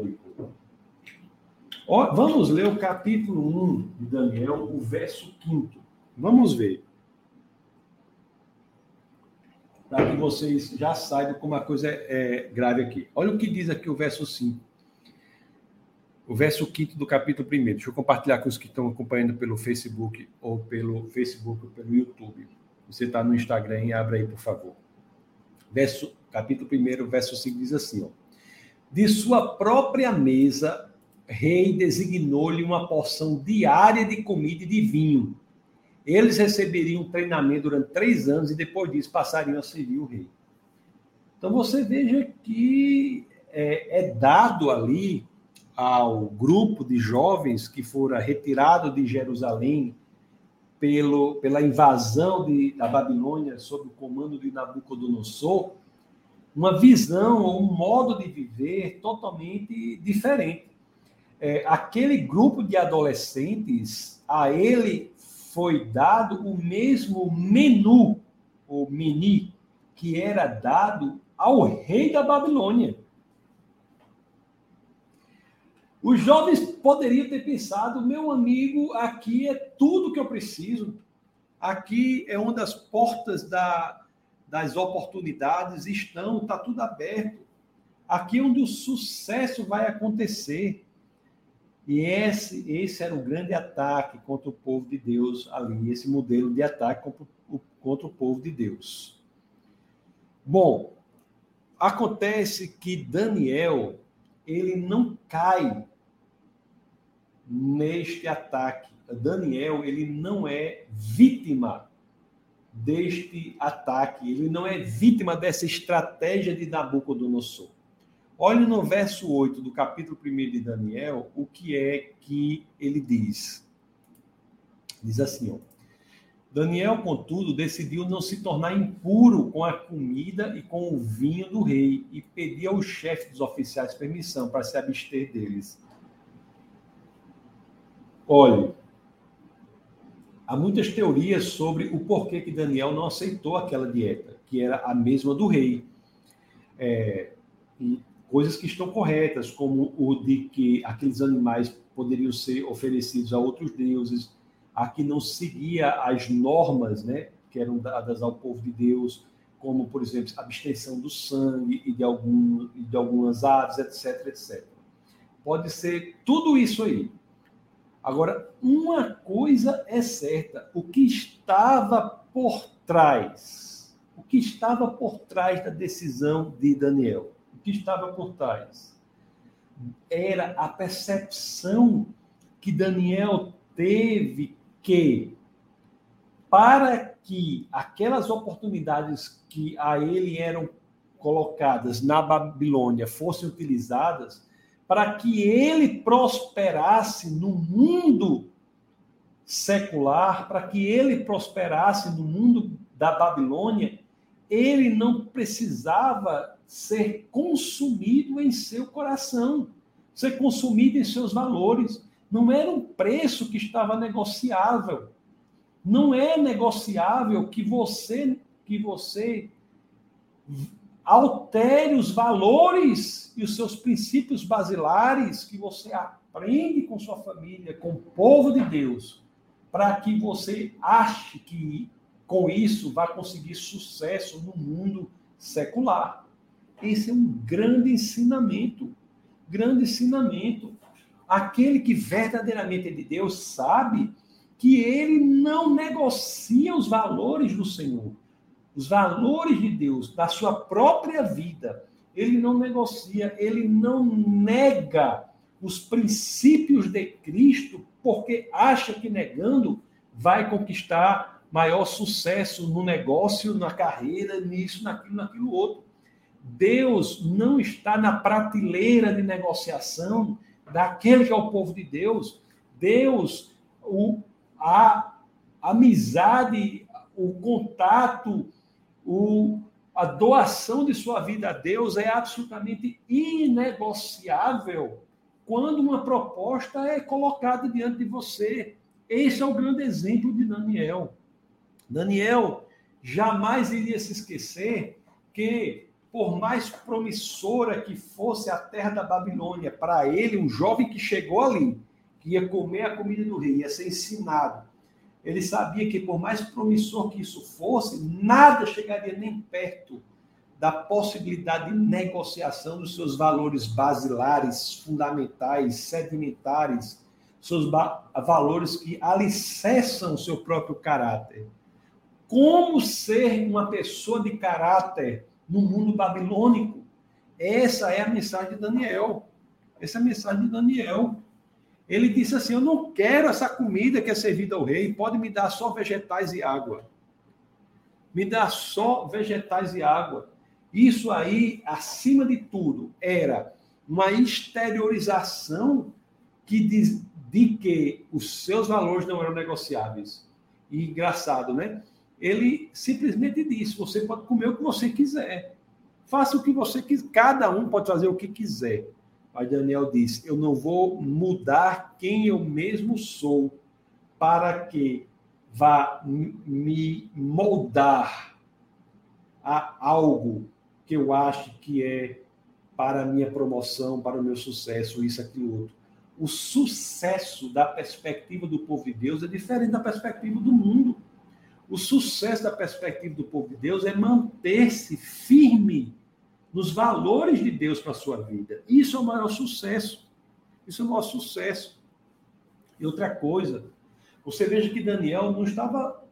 Ó, Vamos ler o capítulo 1 de Daniel, o verso 5. Vamos ver. Para que vocês já saibam como a coisa é, é grave aqui. Olha o que diz aqui o verso 5 o verso 5 do capítulo 1. Deixa eu compartilhar com os que estão acompanhando pelo Facebook ou pelo Facebook ou pelo YouTube. Você está no Instagram e abre aí, por favor. Verso, capítulo 1, verso 5 diz assim: ó, De sua própria mesa, rei designou-lhe uma porção diária de comida e de vinho. Eles receberiam treinamento durante três anos e depois disso passariam a servir o rei. Então você veja que é, é dado ali ao grupo de jovens que fora retirado de Jerusalém pelo, pela invasão de, da Babilônia sob o comando de Nabucodonosor, uma visão um modo de viver totalmente diferente. É, aquele grupo de adolescentes, a ele foi dado o mesmo menu, ou meni, que era dado ao rei da Babilônia. Os jovens poderiam ter pensado: meu amigo, aqui é tudo que eu preciso, aqui é onde as portas da, das oportunidades estão, está tudo aberto, aqui é onde o sucesso vai acontecer. E esse, esse era o grande ataque contra o povo de Deus ali, esse modelo de ataque contra o, contra o povo de Deus. Bom, acontece que Daniel ele não cai neste ataque. Daniel, ele não é vítima deste ataque, ele não é vítima dessa estratégia de Nabucodonosor. Olhe no verso 8 do capítulo 1 de Daniel o que é que ele diz. Diz assim, ó. Daniel, contudo, decidiu não se tornar impuro com a comida e com o vinho do rei e pediu ao chefe dos oficiais permissão para se abster deles. Olhe, há muitas teorias sobre o porquê que Daniel não aceitou aquela dieta, que era a mesma do rei. É, e coisas que estão corretas, como o de que aqueles animais poderiam ser oferecidos a outros deuses, a que não seguia as normas, né, que eram dadas ao povo de Deus, como, por exemplo, abstenção do sangue e de, algum, de algumas aves, etc, etc. Pode ser tudo isso aí. Agora, uma coisa é certa: o que estava por trás, o que estava por trás da decisão de Daniel, que estava por trás, era a percepção que Daniel teve que para que aquelas oportunidades que a ele eram colocadas na Babilônia fossem utilizadas, para que ele prosperasse no mundo secular, para que ele prosperasse no mundo da Babilônia, ele não precisava ser consumido em seu coração, ser consumido em seus valores. Não era um preço que estava negociável. Não é negociável que você que você altere os valores e os seus princípios basilares que você aprende com sua família, com o povo de Deus, para que você ache que com isso vai conseguir sucesso no mundo secular. Esse é um grande ensinamento, grande ensinamento aquele que verdadeiramente é de Deus sabe que ele não negocia os valores do Senhor, os valores de Deus, da sua própria vida. Ele não negocia, ele não nega os princípios de Cristo, porque acha que negando vai conquistar maior sucesso no negócio, na carreira, nisso, naquilo, naquilo outro. Deus não está na prateleira de negociação daquele que é o povo de Deus. Deus, o, a amizade, o contato, o, a doação de sua vida a Deus é absolutamente inegociável quando uma proposta é colocada diante de você. Esse é o grande exemplo de Daniel. Daniel jamais iria se esquecer que por mais promissora que fosse a terra da Babilônia, para ele, um jovem que chegou ali, que ia comer a comida do rei, ia ser ensinado, ele sabia que, por mais promissor que isso fosse, nada chegaria nem perto da possibilidade de negociação dos seus valores basilares, fundamentais, sedimentares, seus valores que alicerçam o seu próprio caráter. Como ser uma pessoa de caráter no mundo babilônico? Essa é a mensagem de Daniel. Essa é a mensagem de Daniel. Ele disse assim: Eu não quero essa comida que é servida ao rei, pode me dar só vegetais e água. Me dá só vegetais e água. Isso aí, acima de tudo, era uma exteriorização que diz, de que os seus valores não eram negociáveis. E engraçado, né? Ele simplesmente disse: você pode comer o que você quiser. Faça o que você quiser. Cada um pode fazer o que quiser. Mas Daniel disse: Eu não vou mudar quem eu mesmo sou para que vá me moldar a algo que eu acho que é para a minha promoção, para o meu sucesso, isso, aquilo, outro. O sucesso da perspectiva do povo de Deus é diferente da perspectiva do mundo. O sucesso da perspectiva do povo de Deus é manter-se firme nos valores de Deus para a sua vida. Isso é o maior sucesso. Isso é o maior sucesso. E outra coisa, você veja que Daniel não estava,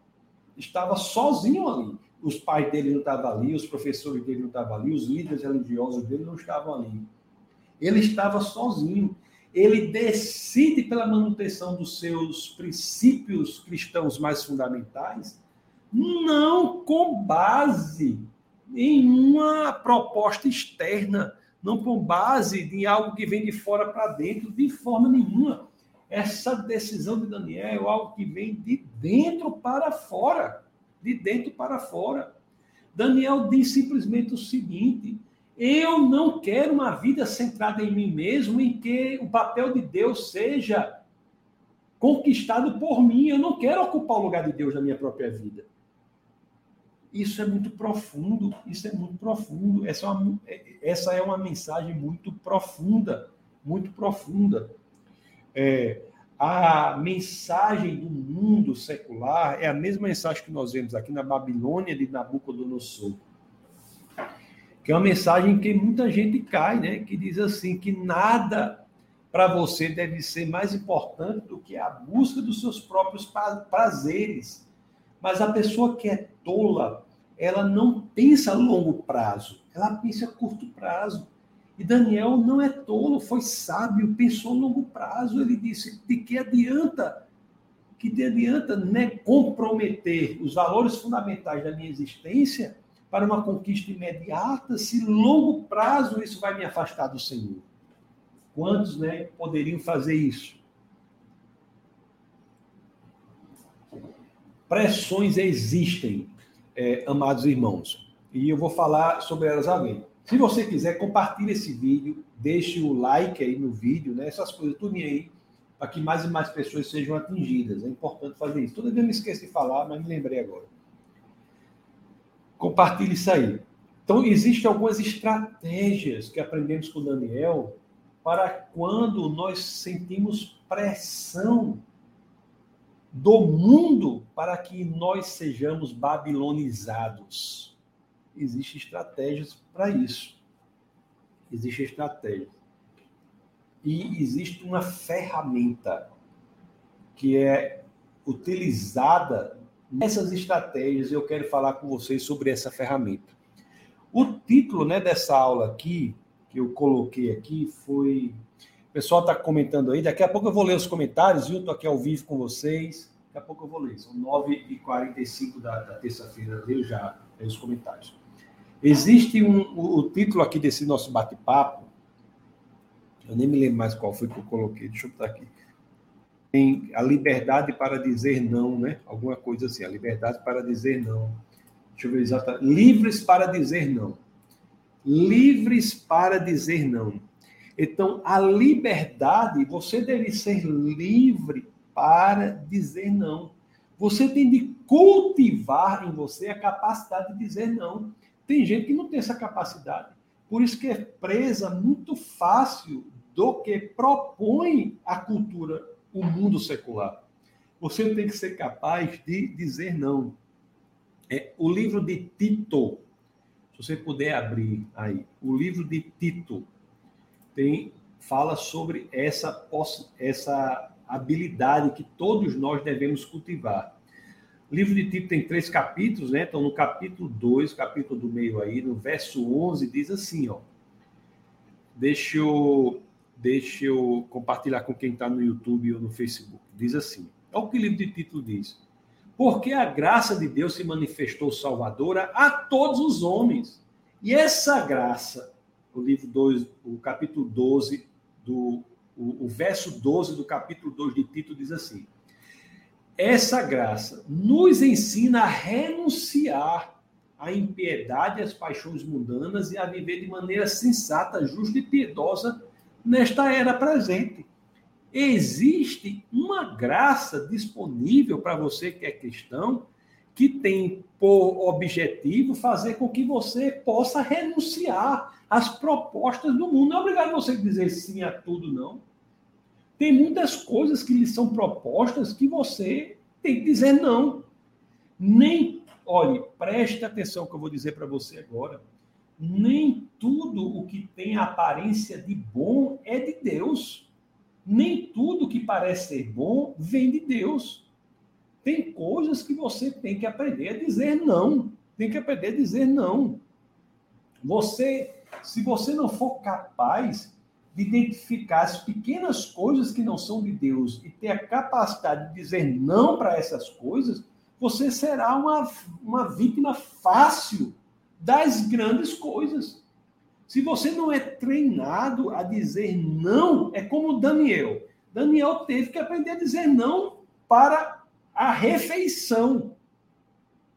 estava sozinho ali. Os pais dele não estavam ali, os professores dele não estavam ali, os líderes religiosos dele não estavam ali. Ele estava sozinho. Ele decide pela manutenção dos seus princípios cristãos mais fundamentais, não com base em uma proposta externa, não com base em algo que vem de fora para dentro, de forma nenhuma. Essa decisão de Daniel é algo que vem de dentro para fora. De dentro para fora. Daniel diz simplesmente o seguinte: eu não quero uma vida centrada em mim mesmo, em que o papel de Deus seja conquistado por mim. Eu não quero ocupar o lugar de Deus na minha própria vida. Isso é muito profundo, isso é muito profundo. Essa é uma, essa é uma mensagem muito profunda, muito profunda. É, a mensagem do mundo secular é a mesma mensagem que nós vemos aqui na Babilônia de Nabucodonosor. Que é uma mensagem que muita gente cai, né? Que diz assim que nada para você deve ser mais importante do que a busca dos seus próprios prazeres. Mas a pessoa que é tola ela não pensa a longo prazo, ela pensa a curto prazo. E Daniel não é tolo, foi sábio, pensou a longo prazo. Ele disse: de que adianta? Que adianta né, comprometer os valores fundamentais da minha existência para uma conquista imediata, se longo prazo isso vai me afastar do Senhor? Quantos né, poderiam fazer isso? Pressões existem é, amados irmãos. E eu vou falar sobre elas além. Se você quiser, compartilhe esse vídeo, deixe o like aí no vídeo, né? Essas coisas, tudo aí, para que mais e mais pessoas sejam atingidas. É importante fazer isso. Toda vez eu me esqueço de falar, mas me lembrei agora. Compartilhe isso aí. Então, existem algumas estratégias que aprendemos com Daniel para quando nós sentimos pressão do mundo para que nós sejamos babilonizados. Existem estratégias para isso. Existe estratégia. E existe uma ferramenta que é utilizada nessas estratégias. Eu quero falar com vocês sobre essa ferramenta. O título né, dessa aula aqui, que eu coloquei aqui, foi pessoal está comentando aí. Daqui a pouco eu vou ler os comentários, viu? Estou aqui ao vivo com vocês. Daqui a pouco eu vou ler. São 9h45 da, da terça-feira. Leio já leio os comentários. Existe um, o, o título aqui desse nosso bate-papo. Eu nem me lembro mais qual foi que eu coloquei. Deixa eu botar aqui. Tem a liberdade para dizer não, né? Alguma coisa assim. A liberdade para dizer não. Deixa eu ver exatamente. Livres para dizer não. Livres para dizer não. Então, a liberdade, você deve ser livre para dizer não. Você tem de cultivar em você a capacidade de dizer não. Tem gente que não tem essa capacidade. Por isso que é presa muito fácil do que propõe a cultura, o mundo secular. Você tem que ser capaz de dizer não. É, o livro de Tito, se você puder abrir aí, o livro de Tito tem fala sobre essa essa habilidade que todos nós devemos cultivar. O livro de Tito tem três capítulos, né? Então, no capítulo 2, capítulo do meio aí, no verso 11, diz assim, ó. Deixa eu, deixa eu compartilhar com quem está no YouTube ou no Facebook. Diz assim, olha o que o livro de Tito diz. Porque a graça de Deus se manifestou salvadora a todos os homens. E essa graça, o livro 2, o capítulo 12, do, o, o verso 12 do capítulo 2 de Tito diz assim, essa graça nos ensina a renunciar à impiedade às paixões mundanas e a viver de maneira sensata, justa e piedosa nesta era presente. Existe uma graça disponível para você que é cristão, que tem por objetivo fazer com que você possa renunciar às propostas do mundo. Não é obrigado você dizer sim a tudo, não. Tem muitas coisas que lhe são propostas que você tem que dizer não. Nem, olhe, preste atenção que eu vou dizer para você agora. Nem tudo o que tem aparência de bom é de Deus. Nem tudo que parece ser bom vem de Deus. Tem coisas que você tem que aprender a dizer não. Tem que aprender a dizer não. Você, se você não for capaz de identificar as pequenas coisas que não são de Deus e ter a capacidade de dizer não para essas coisas, você será uma, uma vítima fácil das grandes coisas. Se você não é treinado a dizer não, é como Daniel. Daniel teve que aprender a dizer não para a refeição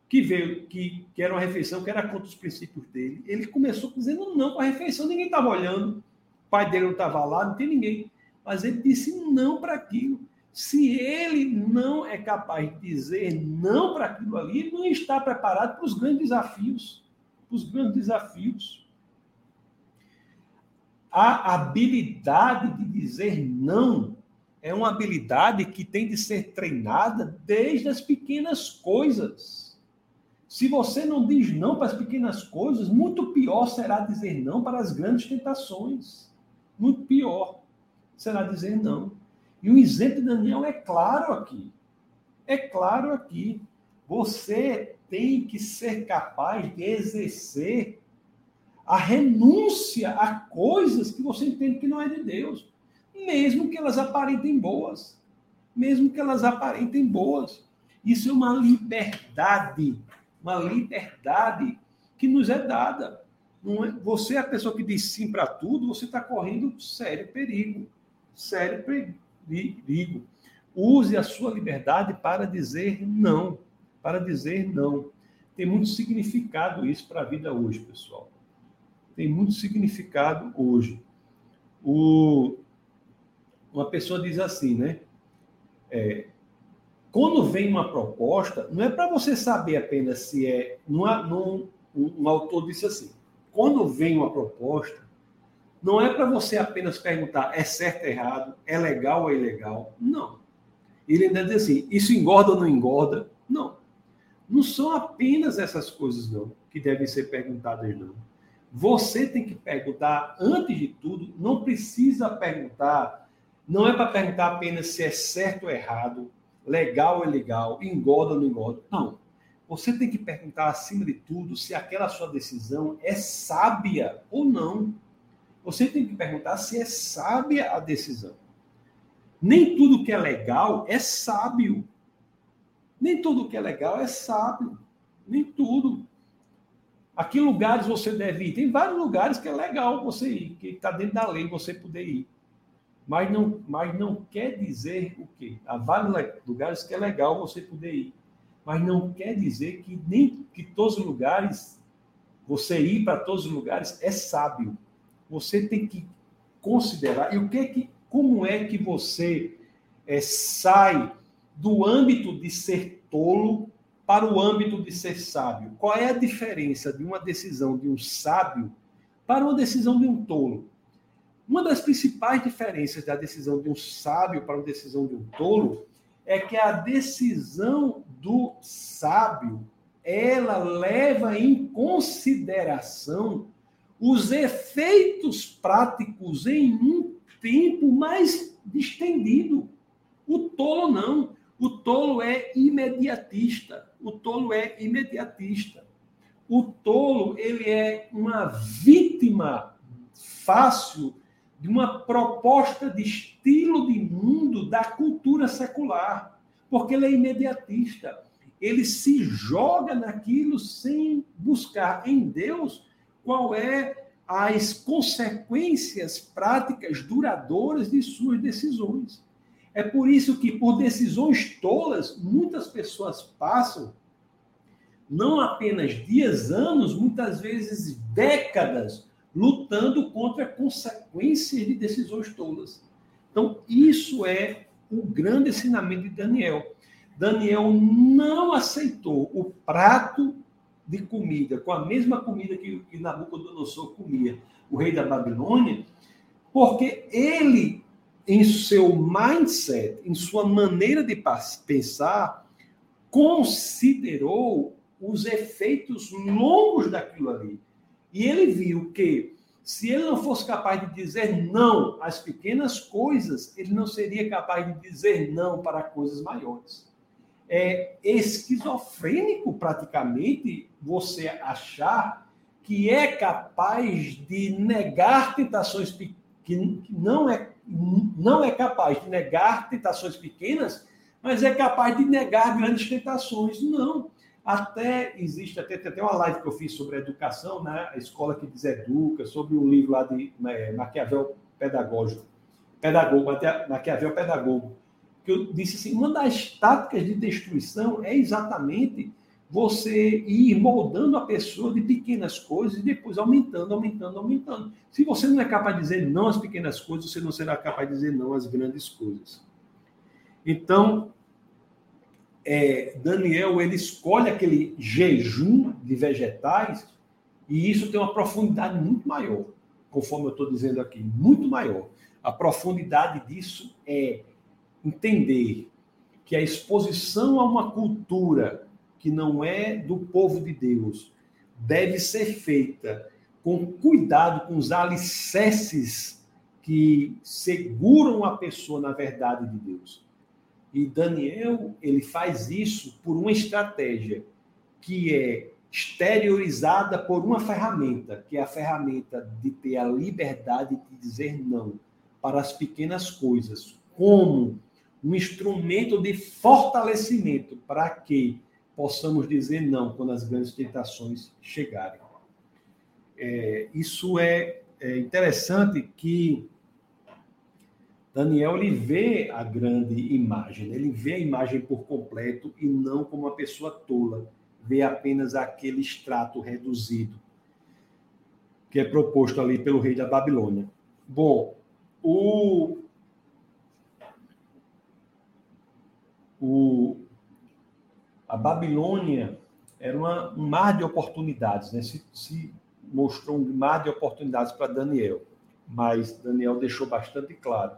que veio, que, que era uma refeição que era contra os princípios dele. Ele começou dizendo não para a refeição, ninguém estava olhando pai dele não estava lá, não tem ninguém. Mas ele disse não para aquilo. Se ele não é capaz de dizer não para aquilo ali, ele não está preparado para os grandes desafios. Os grandes desafios. A habilidade de dizer não é uma habilidade que tem de ser treinada desde as pequenas coisas. Se você não diz não para as pequenas coisas, muito pior será dizer não para as grandes tentações muito pior será dizer não. E o exemplo de Daniel é claro aqui. É claro aqui. Você tem que ser capaz de exercer a renúncia a coisas que você entende que não é de Deus, mesmo que elas aparentem boas. Mesmo que elas aparentem boas. Isso é uma liberdade, uma liberdade que nos é dada. É, você é a pessoa que diz sim para tudo, você está correndo sério perigo. Sério perigo. Use a sua liberdade para dizer não. Para dizer não. Tem muito significado isso para a vida hoje, pessoal. Tem muito significado hoje. O, uma pessoa diz assim, né? É, quando vem uma proposta, não é para você saber apenas se é. Não, não, um, um autor disse assim: quando vem uma proposta, não é para você apenas perguntar é certo ou errado, é legal ou é ilegal. Não. Ele ainda diz assim: isso engorda ou não engorda? Não. Não são apenas essas coisas, não, que devem ser perguntadas, não. Você tem que perguntar, antes de tudo, não precisa perguntar, não é para perguntar apenas se é certo ou errado, legal ou ilegal, engorda ou não engorda. Não. Você tem que perguntar, acima de tudo, se aquela sua decisão é sábia ou não. Você tem que perguntar se é sábia a decisão. Nem tudo que é legal é sábio. Nem tudo que é legal é sábio. Nem tudo. A que lugares você deve ir? Tem vários lugares que é legal você ir, que está dentro da lei você poder ir. Mas não, mas não quer dizer o quê? Há vários lugares que é legal você poder ir mas não quer dizer que nem que todos os lugares, você ir para todos os lugares é sábio. Você tem que considerar. E o que é que, como é que você é, sai do âmbito de ser tolo para o âmbito de ser sábio. Qual é a diferença de uma decisão de um sábio para uma decisão de um tolo? Uma das principais diferenças da decisão de um sábio para uma decisão de um tolo é que a decisão do sábio ela leva em consideração os efeitos práticos em um tempo mais estendido. O tolo não. O tolo é imediatista. O tolo é imediatista. O tolo, ele é uma vítima fácil de uma proposta de estilo de mundo da cultura secular, porque ele é imediatista. Ele se joga naquilo sem buscar em Deus qual é as consequências práticas duradouras de suas decisões. É por isso que, por decisões tolas, muitas pessoas passam não apenas dias, anos, muitas vezes décadas, lutando contra consequências de decisões tolas. Então, isso é o grande ensinamento de Daniel. Daniel não aceitou o prato de comida com a mesma comida que Nabucodonosor comia, o rei da Babilônia, porque ele em seu mindset, em sua maneira de pensar, considerou os efeitos longos daquilo ali. E ele viu que se ele não fosse capaz de dizer não às pequenas coisas, ele não seria capaz de dizer não para coisas maiores. É esquizofrênico, praticamente, você achar que é capaz de negar tentações que não é não é capaz de negar tentações pequenas, mas é capaz de negar grandes tentações. Não. Até existe, até tem até uma live que eu fiz sobre educação, né? a escola que deseduca, sobre um livro lá de é, Maquiavel Pedagógico, Pedagogo, Maquiavel Pedagogo, que eu disse assim, uma das táticas de destruição é exatamente você ir moldando a pessoa de pequenas coisas e depois aumentando, aumentando, aumentando. Se você não é capaz de dizer não às pequenas coisas, você não será capaz de dizer não às grandes coisas. Então, é, Daniel ele escolhe aquele jejum de vegetais e isso tem uma profundidade muito maior, conforme eu estou dizendo aqui, muito maior. A profundidade disso é entender que a exposição a uma cultura que não é do povo de Deus deve ser feita com cuidado com os alicerces que seguram a pessoa na verdade de Deus. E Daniel, ele faz isso por uma estratégia que é exteriorizada por uma ferramenta, que é a ferramenta de ter a liberdade de dizer não para as pequenas coisas, como um instrumento de fortalecimento para que possamos dizer não quando as grandes tentações chegarem. É, isso é, é, interessante que Daniel ele vê a grande imagem, ele vê a imagem por completo e não como uma pessoa tola, vê apenas aquele extrato reduzido que é proposto ali pelo rei da Babilônia. Bom, o, o a Babilônia era uma, um mar de oportunidades, né? Se, se mostrou um mar de oportunidades para Daniel, mas Daniel deixou bastante claro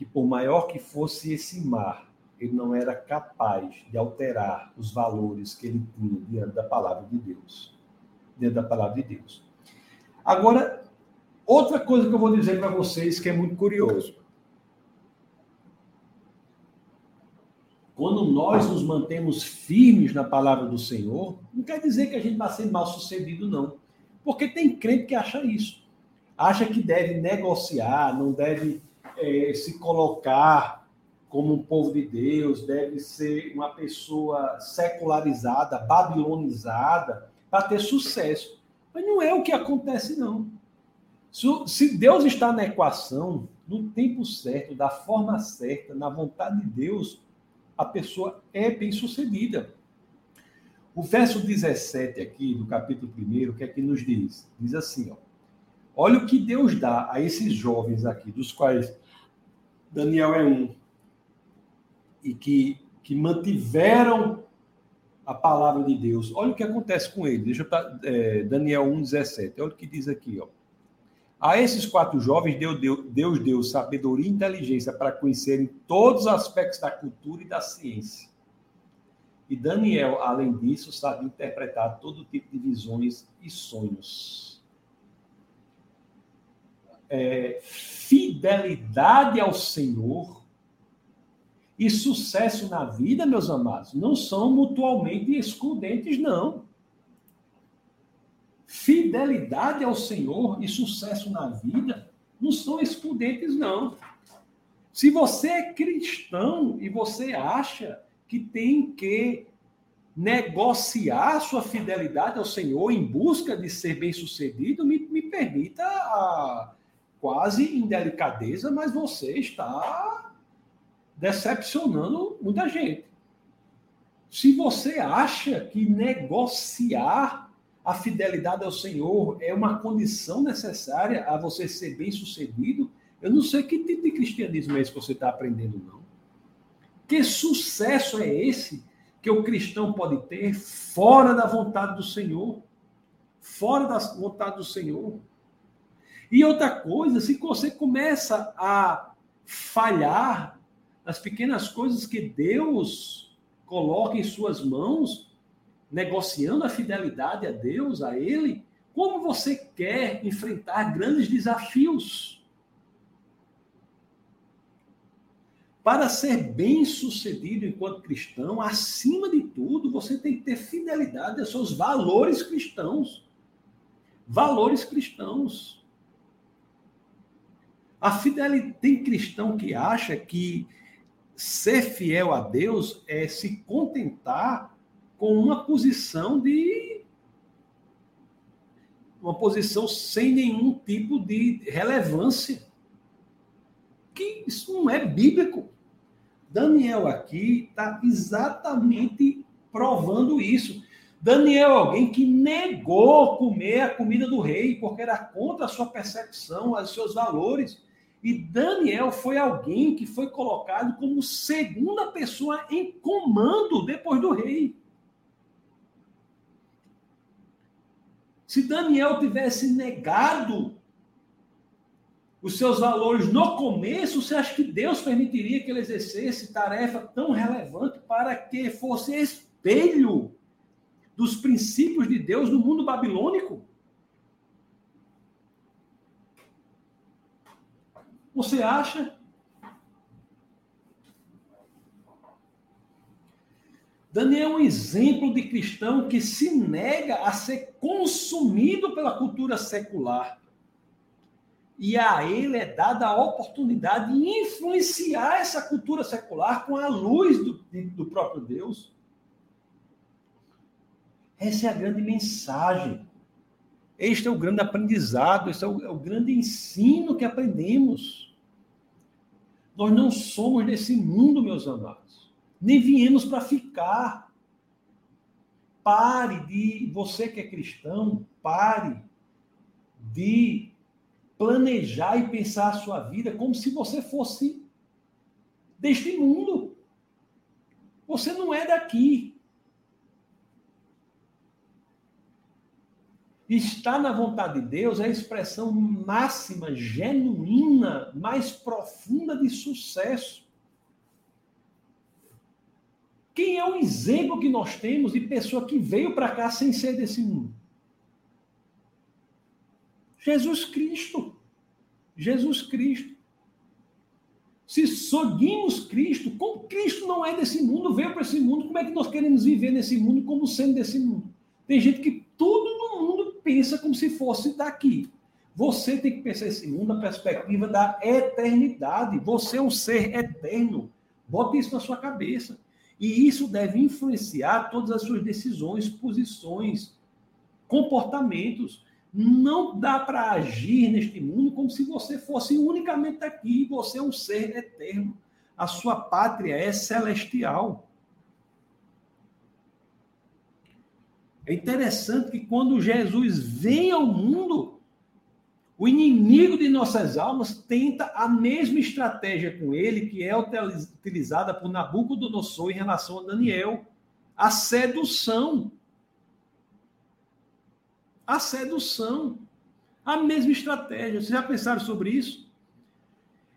que por maior que fosse esse mar, ele não era capaz de alterar os valores que ele tinha diante da palavra de Deus, diante da palavra de Deus. Agora, outra coisa que eu vou dizer para vocês que é muito curioso. Quando nós nos mantemos firmes na palavra do Senhor, não quer dizer que a gente vai ser mal sucedido, não. Porque tem crente que acha isso. Acha que deve negociar, não deve é, se colocar como um povo de Deus, deve ser uma pessoa secularizada, babilonizada, para ter sucesso. Mas não é o que acontece, não. Se Deus está na equação, no tempo certo, da forma certa, na vontade de Deus, a pessoa é bem sucedida. O verso 17 aqui, do capítulo 1, o que é que nos diz? Diz assim, ó. Olha o que Deus dá a esses jovens aqui, dos quais Daniel é um, e que, que mantiveram a palavra de Deus. Olha o que acontece com ele. Deixa eu é, Daniel 1,17. Olha o que diz aqui, ó. A esses quatro jovens, Deus deu, Deus deu sabedoria e inteligência para conhecerem todos os aspectos da cultura e da ciência. E Daniel, além disso, sabe interpretar todo tipo de visões e sonhos. É, fidelidade ao Senhor e sucesso na vida, meus amados, não são mutualmente excludentes, não. Fidelidade ao Senhor e sucesso na vida não são excludentes, não. Se você é cristão e você acha que tem que negociar sua fidelidade ao Senhor em busca de ser bem-sucedido, me, me permita a quase indelicadeza, mas você está decepcionando muita gente. Se você acha que negociar a fidelidade ao Senhor é uma condição necessária a você ser bem sucedido, eu não sei que tipo de cristianismo é esse que você está aprendendo, não. Que sucesso é esse que o cristão pode ter fora da vontade do Senhor? Fora da vontade do Senhor. E outra coisa, se você começa a falhar nas pequenas coisas que Deus coloca em suas mãos, negociando a fidelidade a Deus, a Ele, como você quer enfrentar grandes desafios? Para ser bem sucedido enquanto cristão, acima de tudo, você tem que ter fidelidade aos seus valores cristãos. Valores cristãos. A fidelidade tem cristão que acha que ser fiel a Deus é se contentar com uma posição de uma posição sem nenhum tipo de relevância. Que isso não é bíblico. Daniel aqui está exatamente provando isso. Daniel é alguém que negou comer a comida do rei, porque era contra a sua percepção, os seus valores. E Daniel foi alguém que foi colocado como segunda pessoa em comando depois do rei. Se Daniel tivesse negado os seus valores no começo, você acha que Deus permitiria que ele exercesse tarefa tão relevante para que fosse espelho dos princípios de Deus no mundo babilônico? Você acha? Daniel é um exemplo de cristão que se nega a ser consumido pela cultura secular. E a ele é dada a oportunidade de influenciar essa cultura secular com a luz do, do próprio Deus. Essa é a grande mensagem. Este é o grande aprendizado, este é o, é o grande ensino que aprendemos. Nós não somos desse mundo, meus amados nem viemos para ficar. Pare de, você que é cristão, pare de planejar e pensar a sua vida como se você fosse deste mundo. Você não é daqui. Estar na vontade de Deus é a expressão máxima, genuína, mais profunda de sucesso. Quem é o exemplo que nós temos de pessoa que veio para cá sem ser desse mundo? Jesus Cristo. Jesus Cristo. Se seguimos Cristo, como Cristo não é desse mundo, veio para esse mundo, como é que nós queremos viver nesse mundo como sendo desse mundo? Tem gente que pensa como se fosse daqui. Você tem que pensar esse mundo na perspectiva da eternidade. Você é um ser eterno. Bote isso na sua cabeça. E isso deve influenciar todas as suas decisões, posições, comportamentos. Não dá para agir neste mundo como se você fosse unicamente aqui. Você é um ser eterno. A sua pátria é celestial. É interessante que quando Jesus vem ao mundo, o inimigo de nossas almas tenta a mesma estratégia com ele que é utilizada por Nabucodonosor em relação a Daniel. A sedução. A sedução. A mesma estratégia. Vocês já pensaram sobre isso?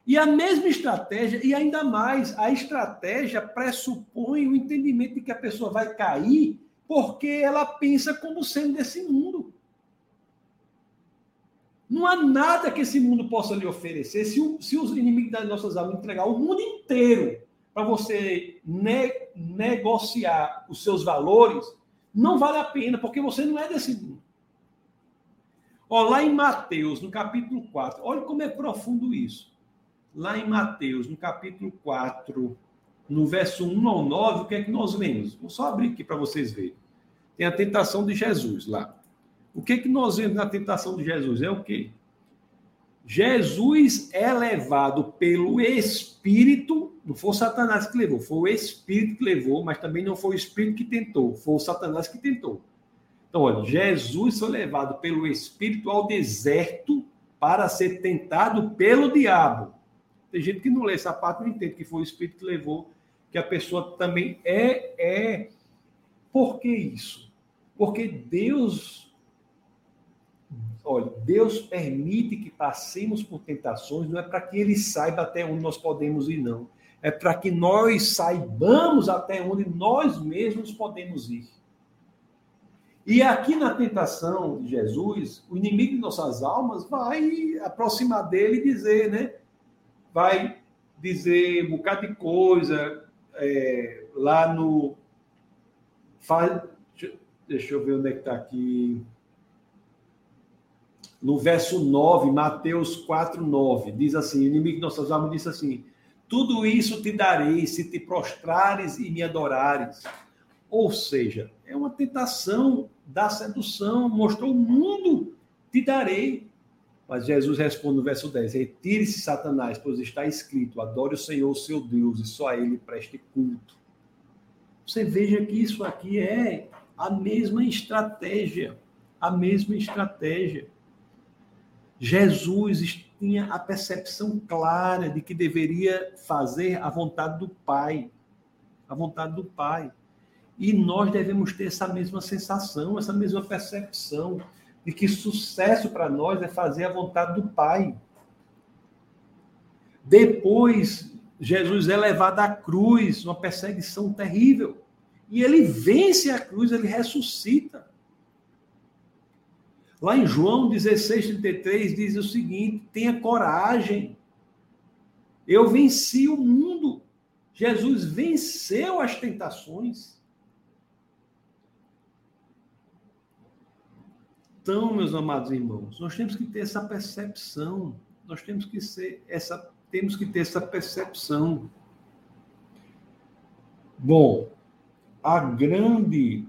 E a mesma estratégia, e ainda mais, a estratégia pressupõe o entendimento de que a pessoa vai cair porque ela pensa como sendo desse mundo. Não há nada que esse mundo possa lhe oferecer. Se, o, se os inimigos das nossas almas entregar o mundo inteiro para você ne, negociar os seus valores, não vale a pena, porque você não é desse mundo. Ó, lá em Mateus, no capítulo 4, olha como é profundo isso lá em Mateus, no capítulo 4, no verso 1 ao 9, o que é que nós vemos? Vou só abrir aqui para vocês verem. Tem a tentação de Jesus lá. O que que nós vemos na tentação de Jesus? É o quê? Jesus é levado pelo Espírito, não foi Satanás que levou, foi o Espírito que levou, mas também não foi o Espírito que tentou, foi o Satanás que tentou. Então, olha, Jesus foi levado pelo Espírito ao deserto para ser tentado pelo diabo. Tem gente que não lê essa parte, não entende que foi o Espírito que levou, que a pessoa também é. é... Por que isso? Porque Deus. Olha, Deus permite que passemos por tentações, não é para que Ele saiba até onde nós podemos ir, não. É para que nós saibamos até onde nós mesmos podemos ir. E aqui na tentação de Jesus, o inimigo de nossas almas vai aproximar dele e dizer, né? vai dizer um bocado de coisa é, lá no. Faz, deixa eu ver onde é que está aqui. No verso 9, Mateus 4, 9, diz assim: o inimigo de nossas almas disse assim: Tudo isso te darei se te prostrares e me adorares. Ou seja, é uma tentação da sedução, mostrou o mundo, te darei. Mas Jesus responde no verso 10: Retire-se, Satanás, pois está escrito: adore o Senhor, seu Deus, e só a ele preste culto. Você veja que isso aqui é a mesma estratégia. A mesma estratégia. Jesus tinha a percepção clara de que deveria fazer a vontade do Pai. A vontade do Pai. E nós devemos ter essa mesma sensação, essa mesma percepção de que sucesso para nós é fazer a vontade do Pai. Depois, Jesus é levado à cruz, uma perseguição terrível. E ele vence a cruz, ele ressuscita. Lá em João 16, 33, diz o seguinte: tenha coragem. Eu venci o mundo. Jesus venceu as tentações. Então, meus amados irmãos, nós temos que ter essa percepção, nós temos que ser essa, temos que ter essa percepção. Bom, a grande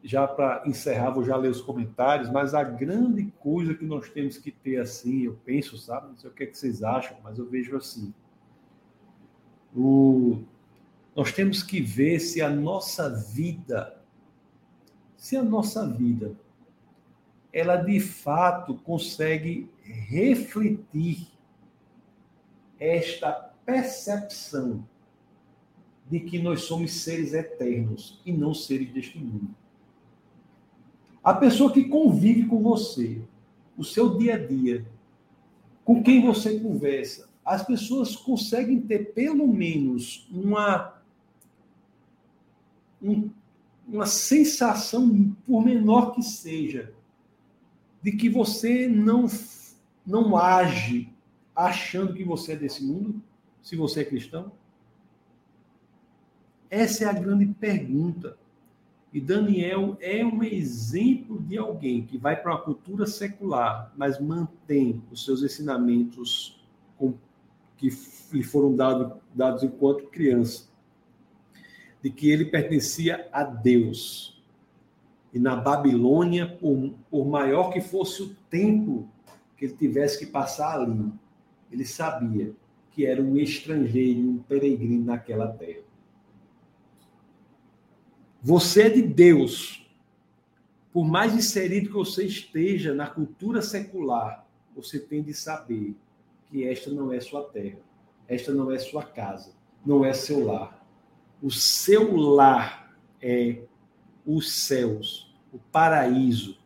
já para encerrar, vou já ler os comentários, mas a grande coisa que nós temos que ter assim, eu penso, sabe? Não sei o que, é que vocês acham, mas eu vejo assim. O, nós temos que ver se a nossa vida se a nossa vida ela de fato consegue refletir esta percepção de que nós somos seres eternos e não seres deste mundo. A pessoa que convive com você, o seu dia a dia, com quem você conversa, as pessoas conseguem ter pelo menos uma um uma sensação, por menor que seja, de que você não, não age achando que você é desse mundo, se você é cristão? Essa é a grande pergunta. E Daniel é um exemplo de alguém que vai para uma cultura secular, mas mantém os seus ensinamentos que lhe foram dados, dados enquanto criança de que ele pertencia a Deus. E na Babilônia, por, por maior que fosse o tempo que ele tivesse que passar ali, ele sabia que era um estrangeiro, um peregrino naquela terra. Você é de Deus. Por mais inserido que você esteja na cultura secular, você tem de saber que esta não é sua terra, esta não é sua casa, não é seu lar O seu lar é os céus, o paraíso.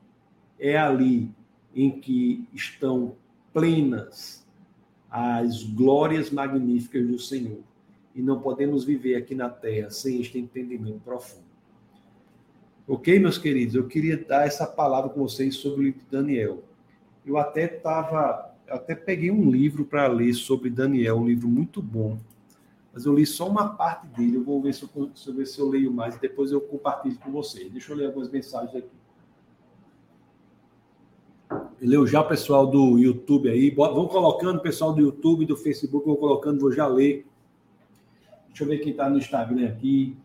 É ali em que estão plenas as glórias magníficas do Senhor. E não podemos viver aqui na terra sem este entendimento profundo. Ok, meus queridos? Eu queria dar essa palavra com vocês sobre o livro de Daniel. Eu até estava, até peguei um livro para ler sobre Daniel, um livro muito bom. Mas eu li só uma parte dele. Eu vou ver se eu, se eu, ver se eu leio mais e depois eu compartilho com vocês. Deixa eu ler algumas mensagens aqui. Leu já o pessoal do YouTube aí. Vão colocando pessoal do YouTube, do Facebook, vão colocando, vou já ler. Deixa eu ver quem está no Instagram aqui.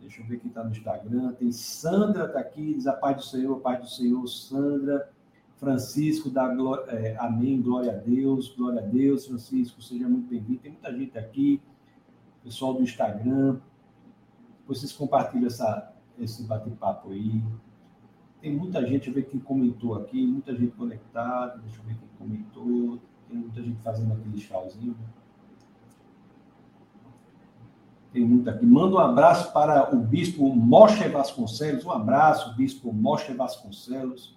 Deixa eu ver quem está no Instagram. Tem Sandra está aqui, diz a paz do Senhor, a paz do Senhor, Sandra. Francisco, da é, amém, glória a Deus, glória a Deus, Francisco, seja muito bem-vindo. Tem muita gente aqui, pessoal do Instagram. Vocês compartilham essa, esse bate-papo aí. Tem muita gente, eu ver quem comentou aqui, muita gente conectada, deixa eu ver quem comentou. Tem muita gente fazendo aquele chauzinho. Tem muita aqui. Manda um abraço para o bispo Moshe Vasconcelos. Um abraço, bispo Moshe Vasconcelos.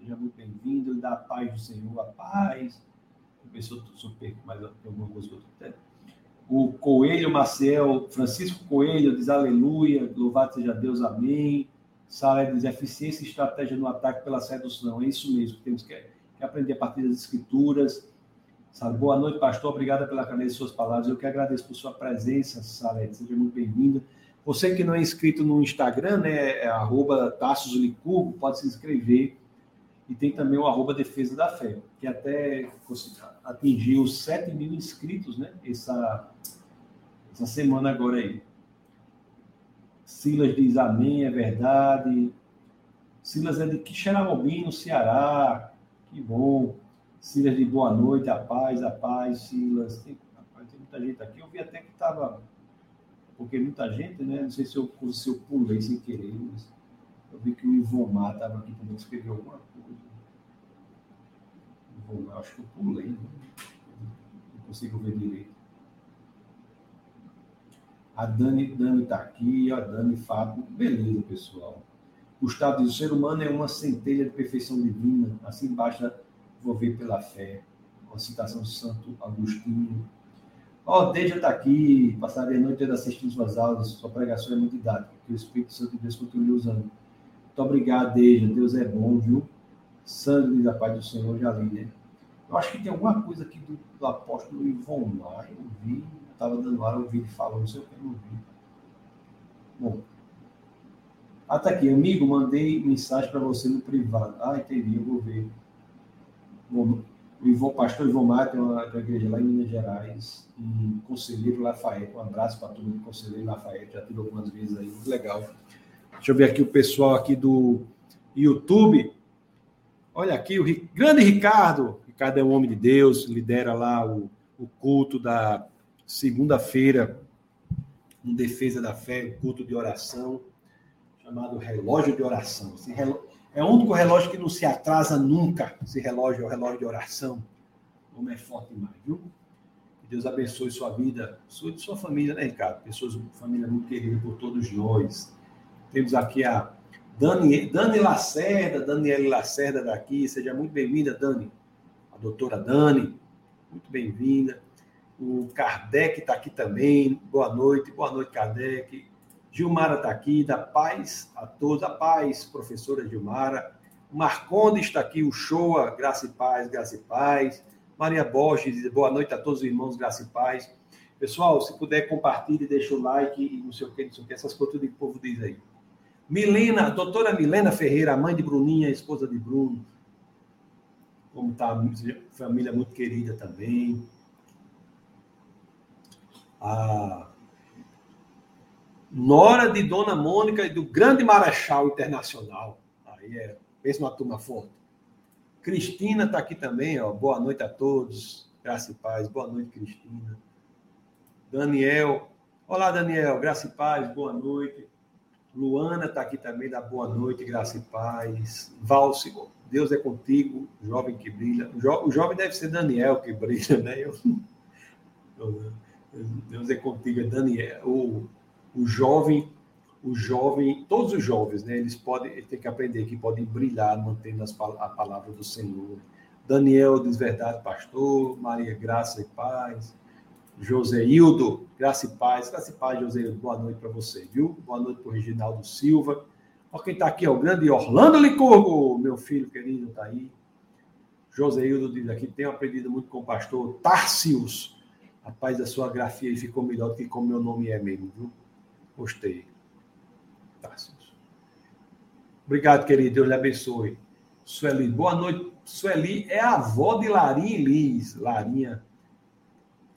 Seja muito bem-vindo. E da paz do Senhor, a paz. Eu pensei se eu perco mais alguma coisa que eu estou O Coelho Maciel, Francisco Coelho diz aleluia, louvado seja Deus, amém. Sara diz eficiência e estratégia no ataque pela sedução. É isso mesmo, temos que, que aprender a partir das escrituras. Sabe? Boa noite, pastor. Obrigada pela clareza de suas palavras. Eu que agradeço por sua presença, Salete. Seja muito bem-vinda. Você que não é inscrito no Instagram, né, é arroba pode se inscrever. E tem também o arroba Defesa da Fé, que até atingiu 7 mil inscritos, né? Essa, essa semana agora aí. Silas diz amém, é verdade. Silas é de Quixeramobim, no Ceará. Que bom. Silas de boa noite, a paz, a paz, Silas. Tem, rapaz, tem muita gente aqui. Eu vi até que estava. Porque muita gente, né? Não sei se eu, se eu pulei sem querer, mas eu vi que o Ivomar estava aqui também, escreveu alguma coisa. Ivomar, acho que eu pulei, né? não consigo ver direito. A Dani está aqui, a Dani Fábio. Beleza, pessoal. Gustavo diz: o ser humano é uma centelha de perfeição divina, assim basta envolver pela fé. Uma citação do Santo Agostinho. Ó, oh, Deja está aqui, passaria a noite toda assistindo suas aulas, sua pregação é muito didática, que o Espírito Santo de Deus continue usando. Muito obrigado, Deja, Deus é bom, viu? Sangue da paz do Senhor, já li, né? Eu acho que tem alguma coisa aqui do, do apóstolo Ivon lá, eu vi, estava dando ar, eu vi ele falando, não sei o que, não vi. Bom. Ah, tá aqui, amigo, mandei mensagem para você no privado. Ah, entendi, eu vou ver. Bom, o Ivon, pastor Ivon Mar tem uma, uma, igreja lá em Minas Gerais, em Conselheiro Lafayette. Um abraço para todo mundo Conselheiro Lafayette, já tive algumas vezes aí, muito legal. Deixa eu ver aqui o pessoal aqui do YouTube. Olha aqui, o grande Ricardo. Ricardo é um homem de Deus, lidera lá o, o culto da segunda-feira, em defesa da fé, o culto de oração, chamado relógio de oração. É o único relógio que não se atrasa nunca. Esse relógio é o relógio de oração. O homem é forte demais, viu? Que Deus abençoe sua vida, sua sua família, né, Ricardo? Pessoas, família muito querida por todos nós. Temos aqui a Dani, Dani Lacerda, Daniela Lacerda daqui. Seja muito bem-vinda, Dani. A doutora Dani, muito bem-vinda. O Kardec está aqui também. Boa noite, boa noite, Kardec. Gilmara está aqui, da paz a todos, a paz, professora Gilmara. O Marcondes está aqui, o Shoa, graça e paz, graça e paz. Maria Borges, boa noite a todos os irmãos, graça e paz. Pessoal, se puder, compartilhe, deixa o like e não sei o que, não sei o que, essas coisas que o povo diz aí. Milena, doutora Milena Ferreira, mãe de Bruninha, esposa de Bruno. Como está, família muito querida também. A nora de Dona Mônica e do grande Marechal Internacional. Aí é, pensa uma turma forte. Cristina está aqui também, ó. Boa noite a todos. Graça e paz. Boa noite, Cristina. Daniel. Olá, Daniel. Graça e paz. Boa noite. Luana está aqui também, da boa noite, graça e paz. Valse, Deus é contigo, jovem que brilha. O, jo, o jovem deve ser Daniel que brilha, né? Eu, Deus é contigo, Daniel. O o jovem, o jovem, todos os jovens, né? Eles podem, eles têm que aprender que podem brilhar mantendo as, a palavra do Senhor. Daniel diz verdade, pastor. Maria Graça e Paz. Joseildo, graça e paz. Graça e paz, Joseildo. Boa noite para você, viu? Boa noite para o Reginaldo Silva. Olha quem está aqui, é o grande Orlando Licurgo, meu filho querido, está aí. Joseildo diz aqui, tenho aprendido muito com o pastor Tarcius. Rapaz, a sua grafia aí ficou melhor do que como meu nome é mesmo, viu? Gostei. Tarcius. Obrigado, querido. Deus lhe abençoe. Sueli, boa noite. Sueli é a avó de Larinha Liz. Larinha,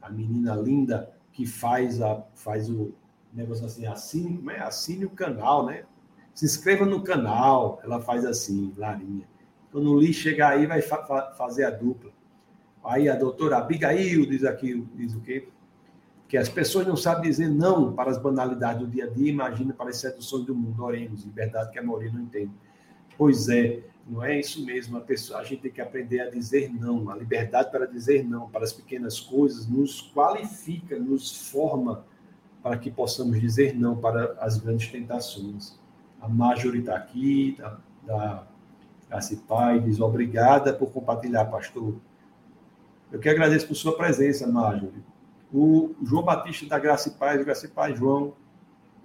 a menina linda que faz, a, faz o negócio assim, assine, como é? assine o canal, né? Se inscreva no canal. Ela faz assim, Larinha. Quando o Li chegar aí, vai fa fazer a dupla. Aí a doutora Abigail diz aqui, diz o quê? Que as pessoas não sabem dizer não para as banalidades do dia a dia, imagina para as seduções do mundo. Oremos, liberdade que a maioria não entende. Pois é, não é isso mesmo. A, pessoa, a gente tem que aprender a dizer não. A liberdade para dizer não para as pequenas coisas nos qualifica, nos forma para que possamos dizer não para as grandes tentações. A Marjorie está aqui, da, da Graça e Pai, diz obrigada por compartilhar, pastor. Eu que agradeço por sua presença, Marjorie. O João Batista da Graça e Paz, Graça e Paz, João.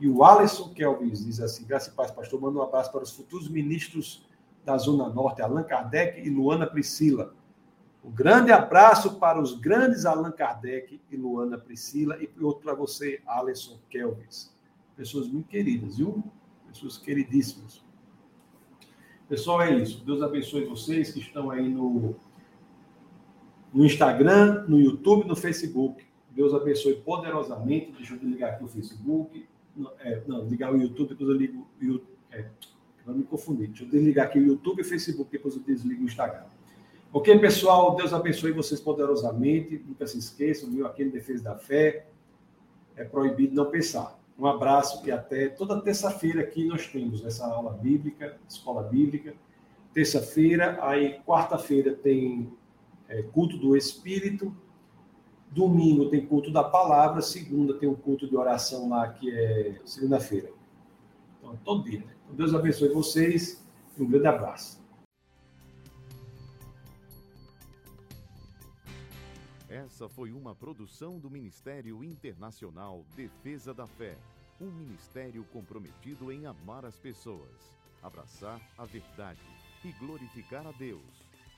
E o Alisson Kelvis diz assim: Graça e Paz, pastor, manda um abraço para os futuros ministros da Zona Norte, Allan Kardec e Luana Priscila. Um grande abraço para os grandes Allan Kardec e Luana Priscila e outro para você, Alisson Kelvis. Pessoas muito queridas, viu? Pessoas queridíssimas. Pessoal, é isso. Deus abençoe vocês que estão aí no, no Instagram, no YouTube, no Facebook. Deus abençoe poderosamente. Deixa eu desligar aqui o Facebook. Não, é, não ligar o YouTube, depois eu ligo o YouTube. É, não me confundir. Deixa eu desligar aqui o YouTube e o Facebook, depois eu desligo o Instagram. Ok, pessoal? Deus abençoe vocês poderosamente. Nunca se esqueçam, viu? Aqui em Defesa da Fé é proibido não pensar. Um abraço e até toda terça-feira aqui nós temos essa aula bíblica, escola bíblica. Terça-feira, aí quarta-feira tem é, culto do Espírito, domingo tem culto da palavra, segunda tem um culto de oração lá que é segunda-feira. Então, todo dia. Né? Então, Deus abençoe vocês e um grande abraço. Essa foi uma produção do Ministério Internacional Defesa da Fé, um ministério comprometido em amar as pessoas, abraçar a verdade e glorificar a Deus.